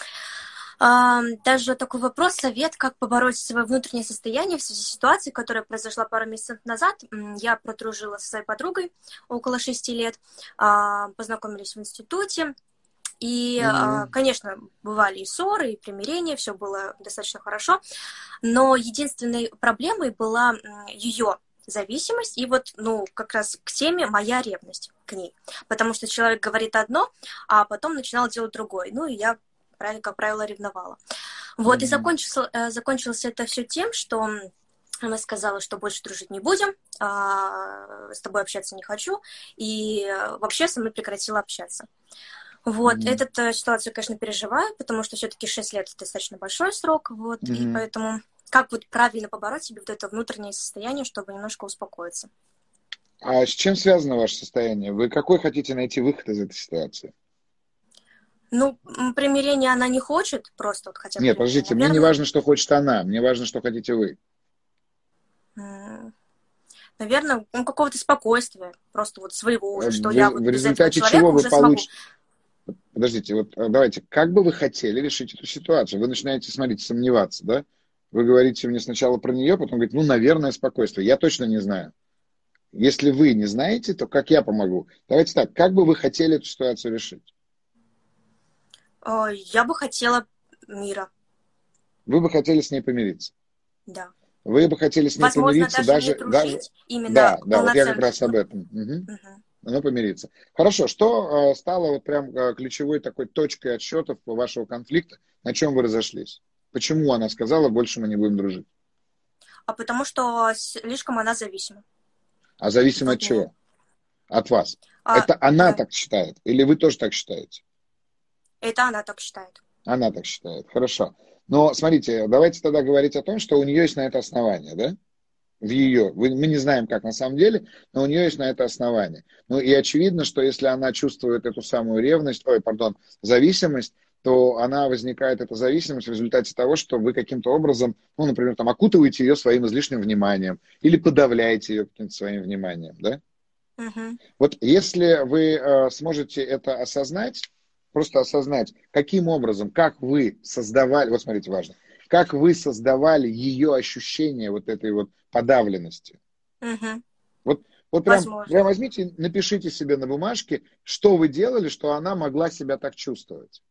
А, даже такой вопрос, совет, как побороть свое внутреннее состояние в связи с ситуацией, которая произошла пару месяцев назад. Я продружила со своей подругой около шести лет, а, познакомились в институте, и, mm-hmm. конечно, бывали и ссоры, и примирения, все было достаточно хорошо. Но единственной проблемой была ее зависимость и вот, ну, как раз к теме моя ревность к ней. Потому что человек говорит одно, а потом начинал делать другое. Ну, и я, как правило, ревновала. Вот, mm-hmm. и закончился, э, закончилось это все тем, что она сказала, что больше дружить не будем, а, с тобой общаться не хочу, и э, вообще со мной прекратила общаться. Вот, mm-hmm. эту ситуацию, конечно, переживаю, потому что все-таки 6 лет это достаточно большой срок, вот, mm-hmm. и поэтому как вот правильно побороть себе вот это внутреннее состояние, чтобы немножко успокоиться. А с чем связано ваше состояние? Вы какой хотите найти выход из этой ситуации? Ну, примирения она не хочет, просто вот хотя бы. Нет, подождите, Наверное... мне не важно, что хочет она, мне важно, что хотите вы. Наверное, ну, какого-то спокойствия, просто вот своего уже, что в, я вот в результате чего вы получите... Подождите, вот а, давайте, как бы вы хотели решить эту ситуацию? Вы начинаете, смотрите, сомневаться, да? Вы говорите мне сначала про нее, потом говорите, ну, наверное, спокойствие. Я точно не знаю. Если вы не знаете, то как я помогу? Давайте так, как бы вы хотели эту ситуацию решить? А, я бы хотела мира. Вы бы хотели с ней помириться? Да. Вы бы хотели с ней Возможно, помириться даже... даже, даже... Именно да, да, вот я как раз об этом. Угу. Угу. Ну, помириться. Хорошо, что э, стало вот прям э, ключевой такой точкой отсчетов вашего конфликта? На чем вы разошлись? Почему она сказала, больше мы не будем дружить? А потому что слишком она зависима. А зависима от чего? От вас. А, Это она да. так считает? Или вы тоже так считаете? Это она так считает. Она так считает. Хорошо. Но смотрите, давайте тогда говорить о том, что у нее есть на это основание, да? В ее. Мы не знаем, как на самом деле, но у нее есть на это основание. Ну и очевидно, что если она чувствует эту самую ревность, ой, пардон, зависимость, то она возникает, эта зависимость в результате того, что вы каким-то образом, ну, например, там, окутываете ее своим излишним вниманием или подавляете ее каким-то своим вниманием, да? Uh-huh. Вот если вы э, сможете это осознать, просто осознать, каким образом, как вы создавали, вот смотрите, важно, как вы создавали ее ощущение вот этой вот подавленности. Угу. Вот, вот прям, прям возьмите, напишите себе на бумажке, что вы делали, что она могла себя так чувствовать.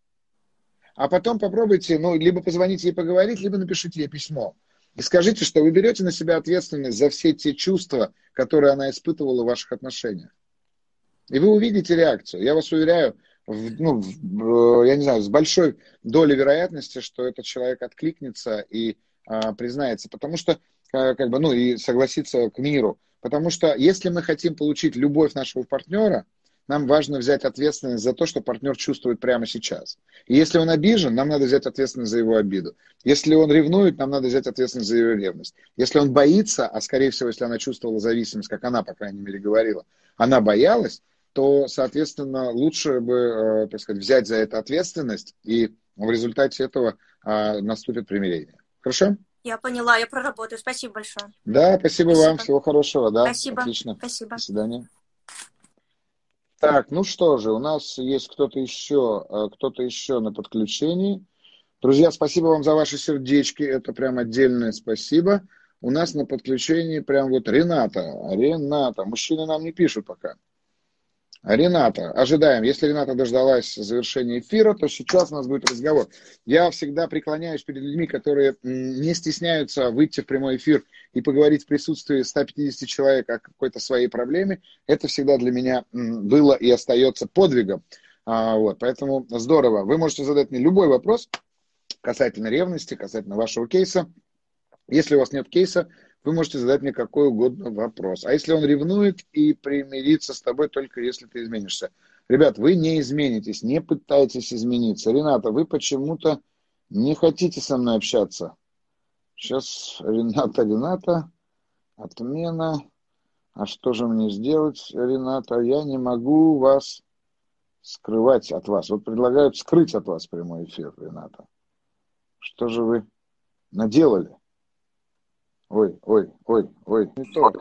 А потом попробуйте, ну, либо позвоните ей поговорить, либо напишите ей письмо. И скажите, что вы берете на себя ответственность за все те чувства, которые она испытывала в ваших отношениях. И вы увидите реакцию. Я вас уверяю, ну, я не знаю, с большой долей вероятности, что этот человек откликнется и а, признается, потому что, а, как бы, ну, и согласится к миру. Потому что если мы хотим получить любовь нашего партнера, нам важно взять ответственность за то, что партнер чувствует прямо сейчас. И если он обижен, нам надо взять ответственность за его обиду. Если он ревнует, нам надо взять ответственность за его ревность. Если он боится, а скорее всего, если она чувствовала зависимость, как она, по крайней мере, говорила, она боялась, то, соответственно, лучше бы, э, так сказать, взять за это ответственность, и в результате этого а, наступит примирение. Хорошо? Я поняла, я проработаю. Спасибо большое. Да, спасибо, спасибо. вам, всего хорошего. Да, спасибо. Отлично. Спасибо. До свидания. Так, ну что же, у нас есть кто-то еще, э, кто-то еще на подключении. Друзья, спасибо вам за ваши сердечки, это прям отдельное спасибо. У нас на подключении прям вот Рената, Рената, мужчины нам не пишут пока. Рената, ожидаем. Если Рената дождалась завершения эфира, то сейчас у нас будет разговор. Я всегда преклоняюсь перед людьми, которые не стесняются выйти в прямой эфир и поговорить в присутствии 150 человек о какой-то своей проблеме. Это всегда для меня было и остается подвигом. А, вот, поэтому здорово. Вы можете задать мне любой вопрос касательно ревности, касательно вашего кейса. Если у вас нет кейса, вы можете задать мне какой угодно вопрос. А если он ревнует и примирится с тобой только если ты изменишься? Ребят, вы не изменитесь, не пытайтесь измениться. Рената, вы почему-то не хотите со мной общаться. Сейчас, Рената, Рената, отмена. А что же мне сделать, Рената? Я не могу вас скрывать от вас. Вот предлагают скрыть от вас прямой эфир, Рената. Что же вы наделали? Ой, ой, ой, ой, не то.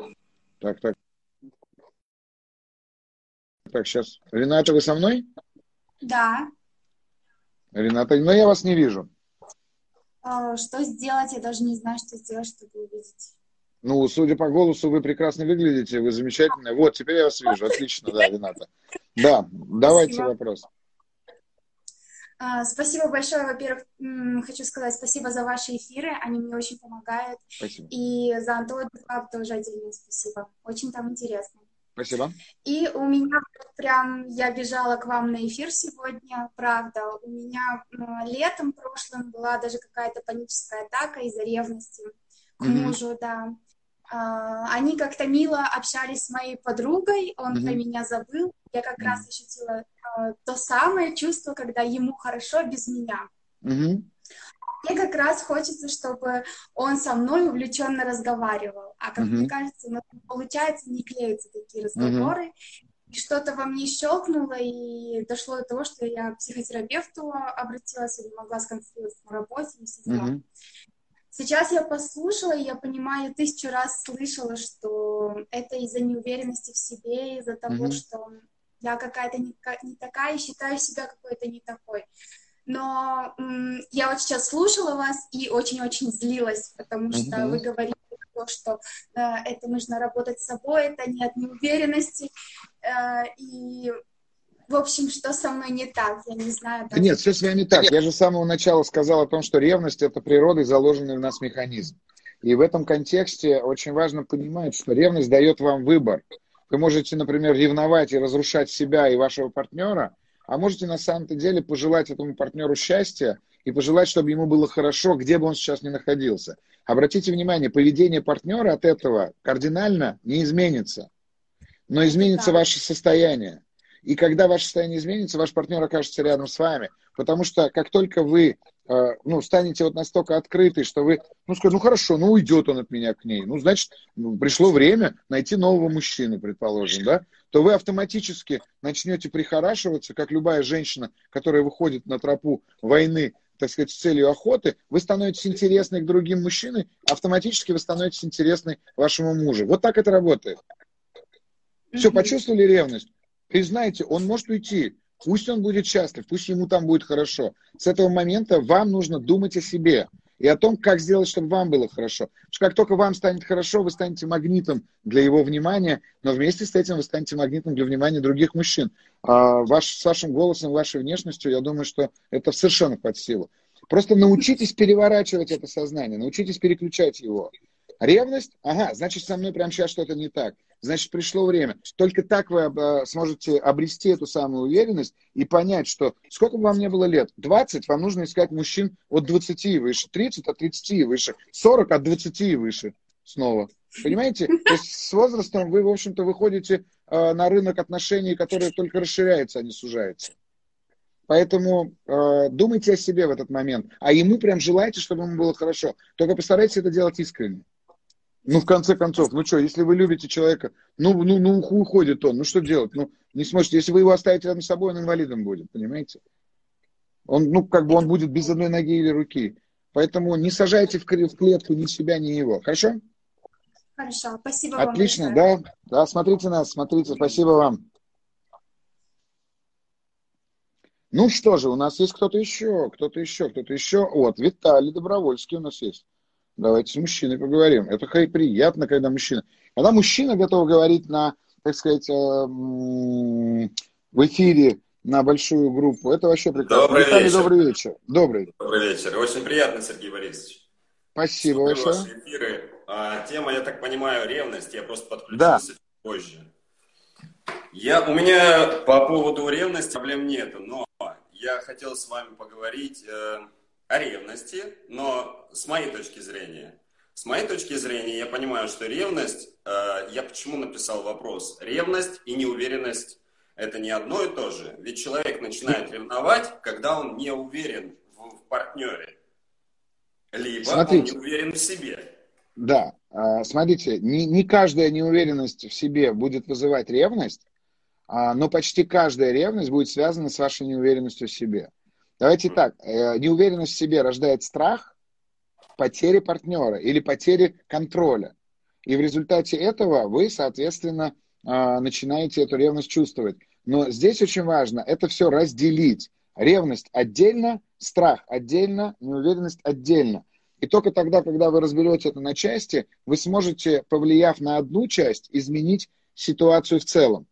Так, так. Так, сейчас. Рената, вы со мной? Да. Рената, но я вас не вижу. А, что сделать? Я даже не знаю, что сделать, чтобы увидеть. Ну, судя по голосу, вы прекрасно выглядите, вы замечательные. Вот, теперь я вас вижу. Отлично, да, Рената. Да, давайте Спасибо. вопрос. А, спасибо большое. Во-первых, хочу сказать спасибо за ваши эфиры. Они мне очень помогают. Спасибо. И за Антон Club тоже отдельное спасибо. Очень там интересно. Спасибо. И у меня прям, я бежала к вам на эфир сегодня, правда. У меня летом прошлым была даже какая-то паническая атака из-за ревности к mm-hmm. мужу, да. А, они как-то мило общались с моей подругой, он mm-hmm. про меня забыл. Я как mm-hmm. раз ощутила а, то самое чувство, когда ему хорошо без меня. Mm-hmm. Мне как раз хочется, чтобы он со мной увлеченно разговаривал. А как mm-hmm. мне кажется, получается, не клеятся такие разговоры. Mm-hmm. и что-то во мне щелкнуло, и дошло до того, что я к психотерапевту обратилась, и не могла сконцентрироваться на работе, и все дела. Mm-hmm. Сейчас я послушала, и я понимаю, тысячу раз слышала, что это из-за неуверенности в себе, из-за того, mm-hmm. что я какая-то не, не такая, и считаю себя какой-то не такой. Но я вот сейчас слушала вас и очень-очень злилась, потому mm-hmm. что вы говорите то, что э, это нужно работать с собой, это не от неуверенности. Э, и в общем, что со мной не так, я не знаю. Даже... Нет, все с вами так. Я же с самого начала сказал о том, что ревность – это природой заложенный в нас механизм. И в этом контексте очень важно понимать, что ревность дает вам выбор. Вы можете, например, ревновать и разрушать себя и вашего партнера, а можете на самом-то деле пожелать этому партнеру счастья и пожелать, чтобы ему было хорошо, где бы он сейчас ни находился. Обратите внимание, поведение партнера от этого кардинально не изменится, но изменится ваше состояние. И когда ваше состояние изменится, ваш партнер окажется рядом с вами. Потому что как только вы ну, станете вот настолько открыты, что вы, ну, скажете, ну, хорошо, ну, уйдет он от меня к ней. Ну, значит, пришло время найти нового мужчину, предположим, да, то вы автоматически начнете прихорашиваться, как любая женщина, которая выходит на тропу войны, так сказать, с целью охоты, вы становитесь интересны к другим мужчинам, автоматически вы становитесь интересны вашему мужу. Вот так это работает. Все, почувствовали ревность? Признайте, он может уйти. Пусть он будет счастлив, пусть ему там будет хорошо. С этого момента вам нужно думать о себе и о том, как сделать, чтобы вам было хорошо. Потому что как только вам станет хорошо, вы станете магнитом для его внимания, но вместе с этим вы станете магнитом для внимания других мужчин. А ваш, с вашим голосом, вашей внешностью, я думаю, что это совершенно под силу. Просто научитесь переворачивать это сознание, научитесь переключать его. Ревность? Ага, значит, со мной прямо сейчас что-то не так. Значит, пришло время. Только так вы э, сможете обрести эту самую уверенность и понять, что сколько бы вам не было лет, 20, вам нужно искать мужчин от 20 и выше, 30 от 30 и выше, 40 от 20 и выше снова. Понимаете? То есть с возрастом вы, в общем-то, выходите э, на рынок отношений, который только расширяется, а не сужается. Поэтому э, думайте о себе в этот момент. А ему прям желайте, чтобы ему было хорошо. Только постарайтесь это делать искренне. Ну, в конце концов, ну что, если вы любите человека, ну, ну, ну уходит он, ну что делать? Ну, не сможете. Если вы его оставите рядом с собой, он инвалидом будет, понимаете? Он, ну, как бы он будет без одной ноги или руки. Поэтому не сажайте в клетку ни себя, ни его. Хорошо? Хорошо, спасибо Отлично, вам. Отлично, да. Да, смотрите нас, смотрите, спасибо вам. Ну что же, у нас есть кто-то еще, кто-то еще, кто-то еще. Вот, Виталий Добровольский у нас есть. Давайте с мужчиной поговорим. Это приятно, когда мужчина... Когда мужчина готов говорить на, так сказать, э, в эфире на большую группу, это вообще прекрасно. Добрый Виталий, вечер. добрый вечер. Добрый. Добрый вечер. Очень приятно, Сергей Борисович. Спасибо большое. Ваши эфиры. А, тема, я так понимаю, ревность. Я просто подключился да. позже. Я, у меня по поводу ревности проблем нет, но я хотел с вами поговорить э, о ревности, но с моей точки зрения. С моей точки зрения, я понимаю, что ревность, э, я почему написал вопрос, ревность и неуверенность это не одно и то же. Ведь человек начинает ревновать, когда он не уверен в, в партнере, либо смотрите, он не уверен в себе. Да, э, смотрите, не, не каждая неуверенность в себе будет вызывать ревность, а, но почти каждая ревность будет связана с вашей неуверенностью в себе. Давайте так, э, неуверенность в себе рождает страх потери партнера или потери контроля. И в результате этого вы, соответственно, а, начинаете эту ревность чувствовать. Но здесь очень важно это все разделить. Ревность отдельно, страх отдельно, неуверенность отдельно. И только тогда, когда вы разберете это на части, вы сможете, повлияв на одну часть, изменить ситуацию в целом.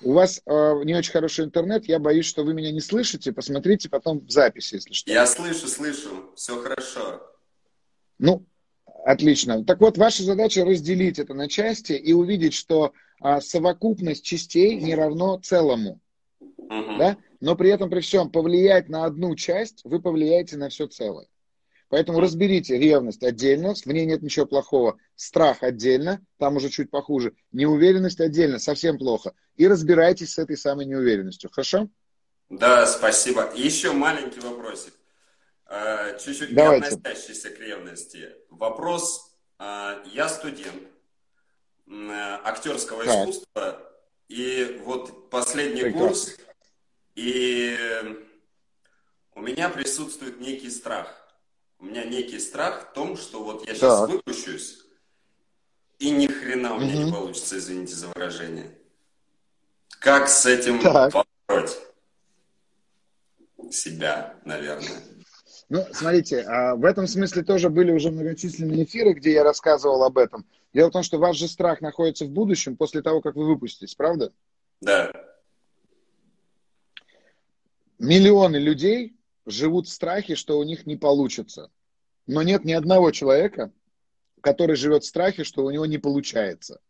У вас э, не очень хороший интернет, я боюсь, что вы меня не слышите. Посмотрите потом в записи, если что. Я слышу, слышу, все хорошо. Ну, отлично. Так вот, ваша задача разделить это на части и увидеть, что э, совокупность частей не равно целому. Угу. Да? Но при этом, при всем, повлиять на одну часть, вы повлияете на все целое. Поэтому разберите ревность отдельно, в ней нет ничего плохого. Страх отдельно, там уже чуть похуже. Неуверенность отдельно, совсем плохо. И разбирайтесь с этой самой неуверенностью. Хорошо? Да, спасибо. Еще маленький вопросик. Э, чуть-чуть не относящийся к ревности. Вопрос. Э, я студент актерского так. искусства. И вот последний Прекрасно. курс, и у меня присутствует некий страх. У меня некий страх в том, что вот я сейчас так. выпущусь, и ни хрена у меня угу. не получится, извините за выражение. Как с этим так. побороть себя, наверное? Ну, смотрите, а в этом смысле тоже были уже многочисленные эфиры, где я рассказывал об этом. Дело в том, что ваш же страх находится в будущем после того, как вы выпуститесь, правда? Да. Миллионы людей живут в страхе, что у них не получится. Но нет ни одного человека, который живет в страхе, что у него не получается.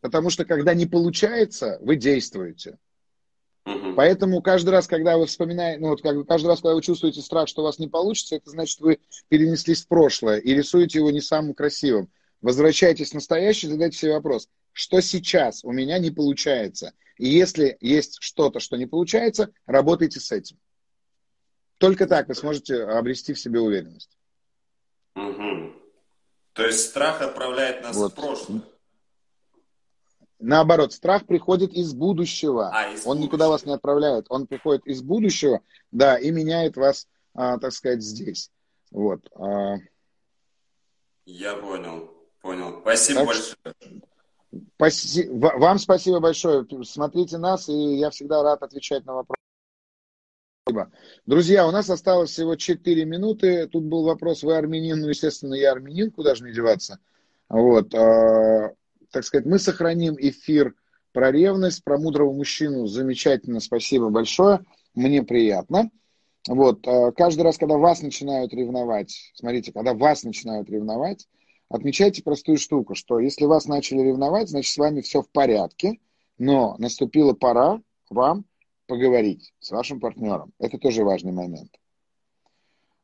Потому что когда не получается, вы действуете. Поэтому каждый раз, когда вы вспоминаете, ну вот каждый раз, когда вы чувствуете страх, что у вас не получится, это значит, вы перенеслись в прошлое и рисуете его не самым красивым. Возвращайтесь в настоящее, задайте себе вопрос, что сейчас у меня не получается. И если есть что-то, что не получается, работайте с этим. Только так вы сможете обрести в себе уверенность. Угу. То есть страх отправляет нас вот. в прошлое. Наоборот, страх приходит из будущего. А, из он будущего. никуда вас не отправляет. Он приходит из будущего, да, и меняет вас, а, так сказать, здесь. Вот. А... Я понял, понял. Спасибо так, большое. Спаси... Вам спасибо большое. Смотрите нас, и я всегда рад отвечать на вопросы. Друзья, у нас осталось всего 4 минуты. Тут был вопрос, вы армянин? Ну, естественно, я армянин, куда же мне деваться? Вот. А, так сказать, мы сохраним эфир про ревность, про мудрого мужчину. Замечательно, спасибо большое. Мне приятно. Вот. А, каждый раз, когда вас начинают ревновать, смотрите, когда вас начинают ревновать, отмечайте простую штуку, что если вас начали ревновать, значит, с вами все в порядке, но наступила пора вам поговорить с вашим партнером. Это тоже важный момент.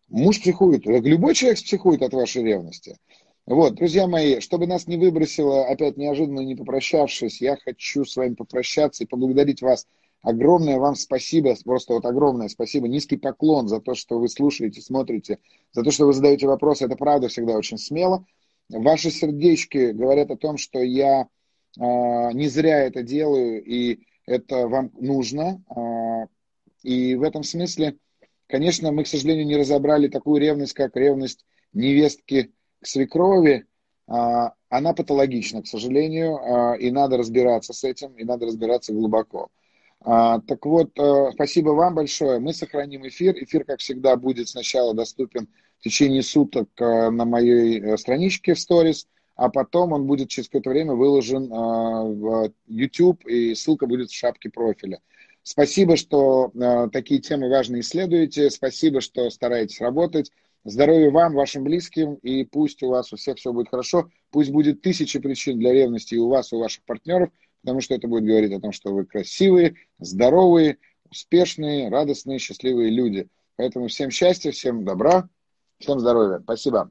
Муж психует, любой человек психует от вашей ревности. Вот, друзья мои, чтобы нас не выбросило опять неожиданно, не попрощавшись, я хочу с вами попрощаться и поблагодарить вас. Огромное вам спасибо, просто вот огромное спасибо, низкий поклон за то, что вы слушаете, смотрите, за то, что вы задаете вопросы. Это правда всегда очень смело. Ваши сердечки говорят о том, что я э, не зря это делаю, и это вам нужно. Э, и в этом смысле, конечно, мы, к сожалению, не разобрали такую ревность, как ревность невестки к свекрови, а, она патологична, к сожалению, а, и надо разбираться с этим, и надо разбираться глубоко. А, так вот, спасибо вам большое. Мы сохраним эфир. Эфир, как всегда, будет сначала доступен в течение суток на моей э, страничке в Stories, а потом он будет через какое-то время выложен в YouTube, и ссылка будет в шапке профиля. Спасибо, что такие темы важные исследуете. Спасибо, что стараетесь работать. Здоровья вам, вашим близким, и пусть у вас у всех все будет хорошо. Пусть будет тысячи причин для ревности и у вас, и у ваших партнеров, потому что это будет говорить о том, что вы красивые, здоровые, успешные, радостные, счастливые люди. Поэтому всем счастья, всем добра, всем здоровья. Спасибо.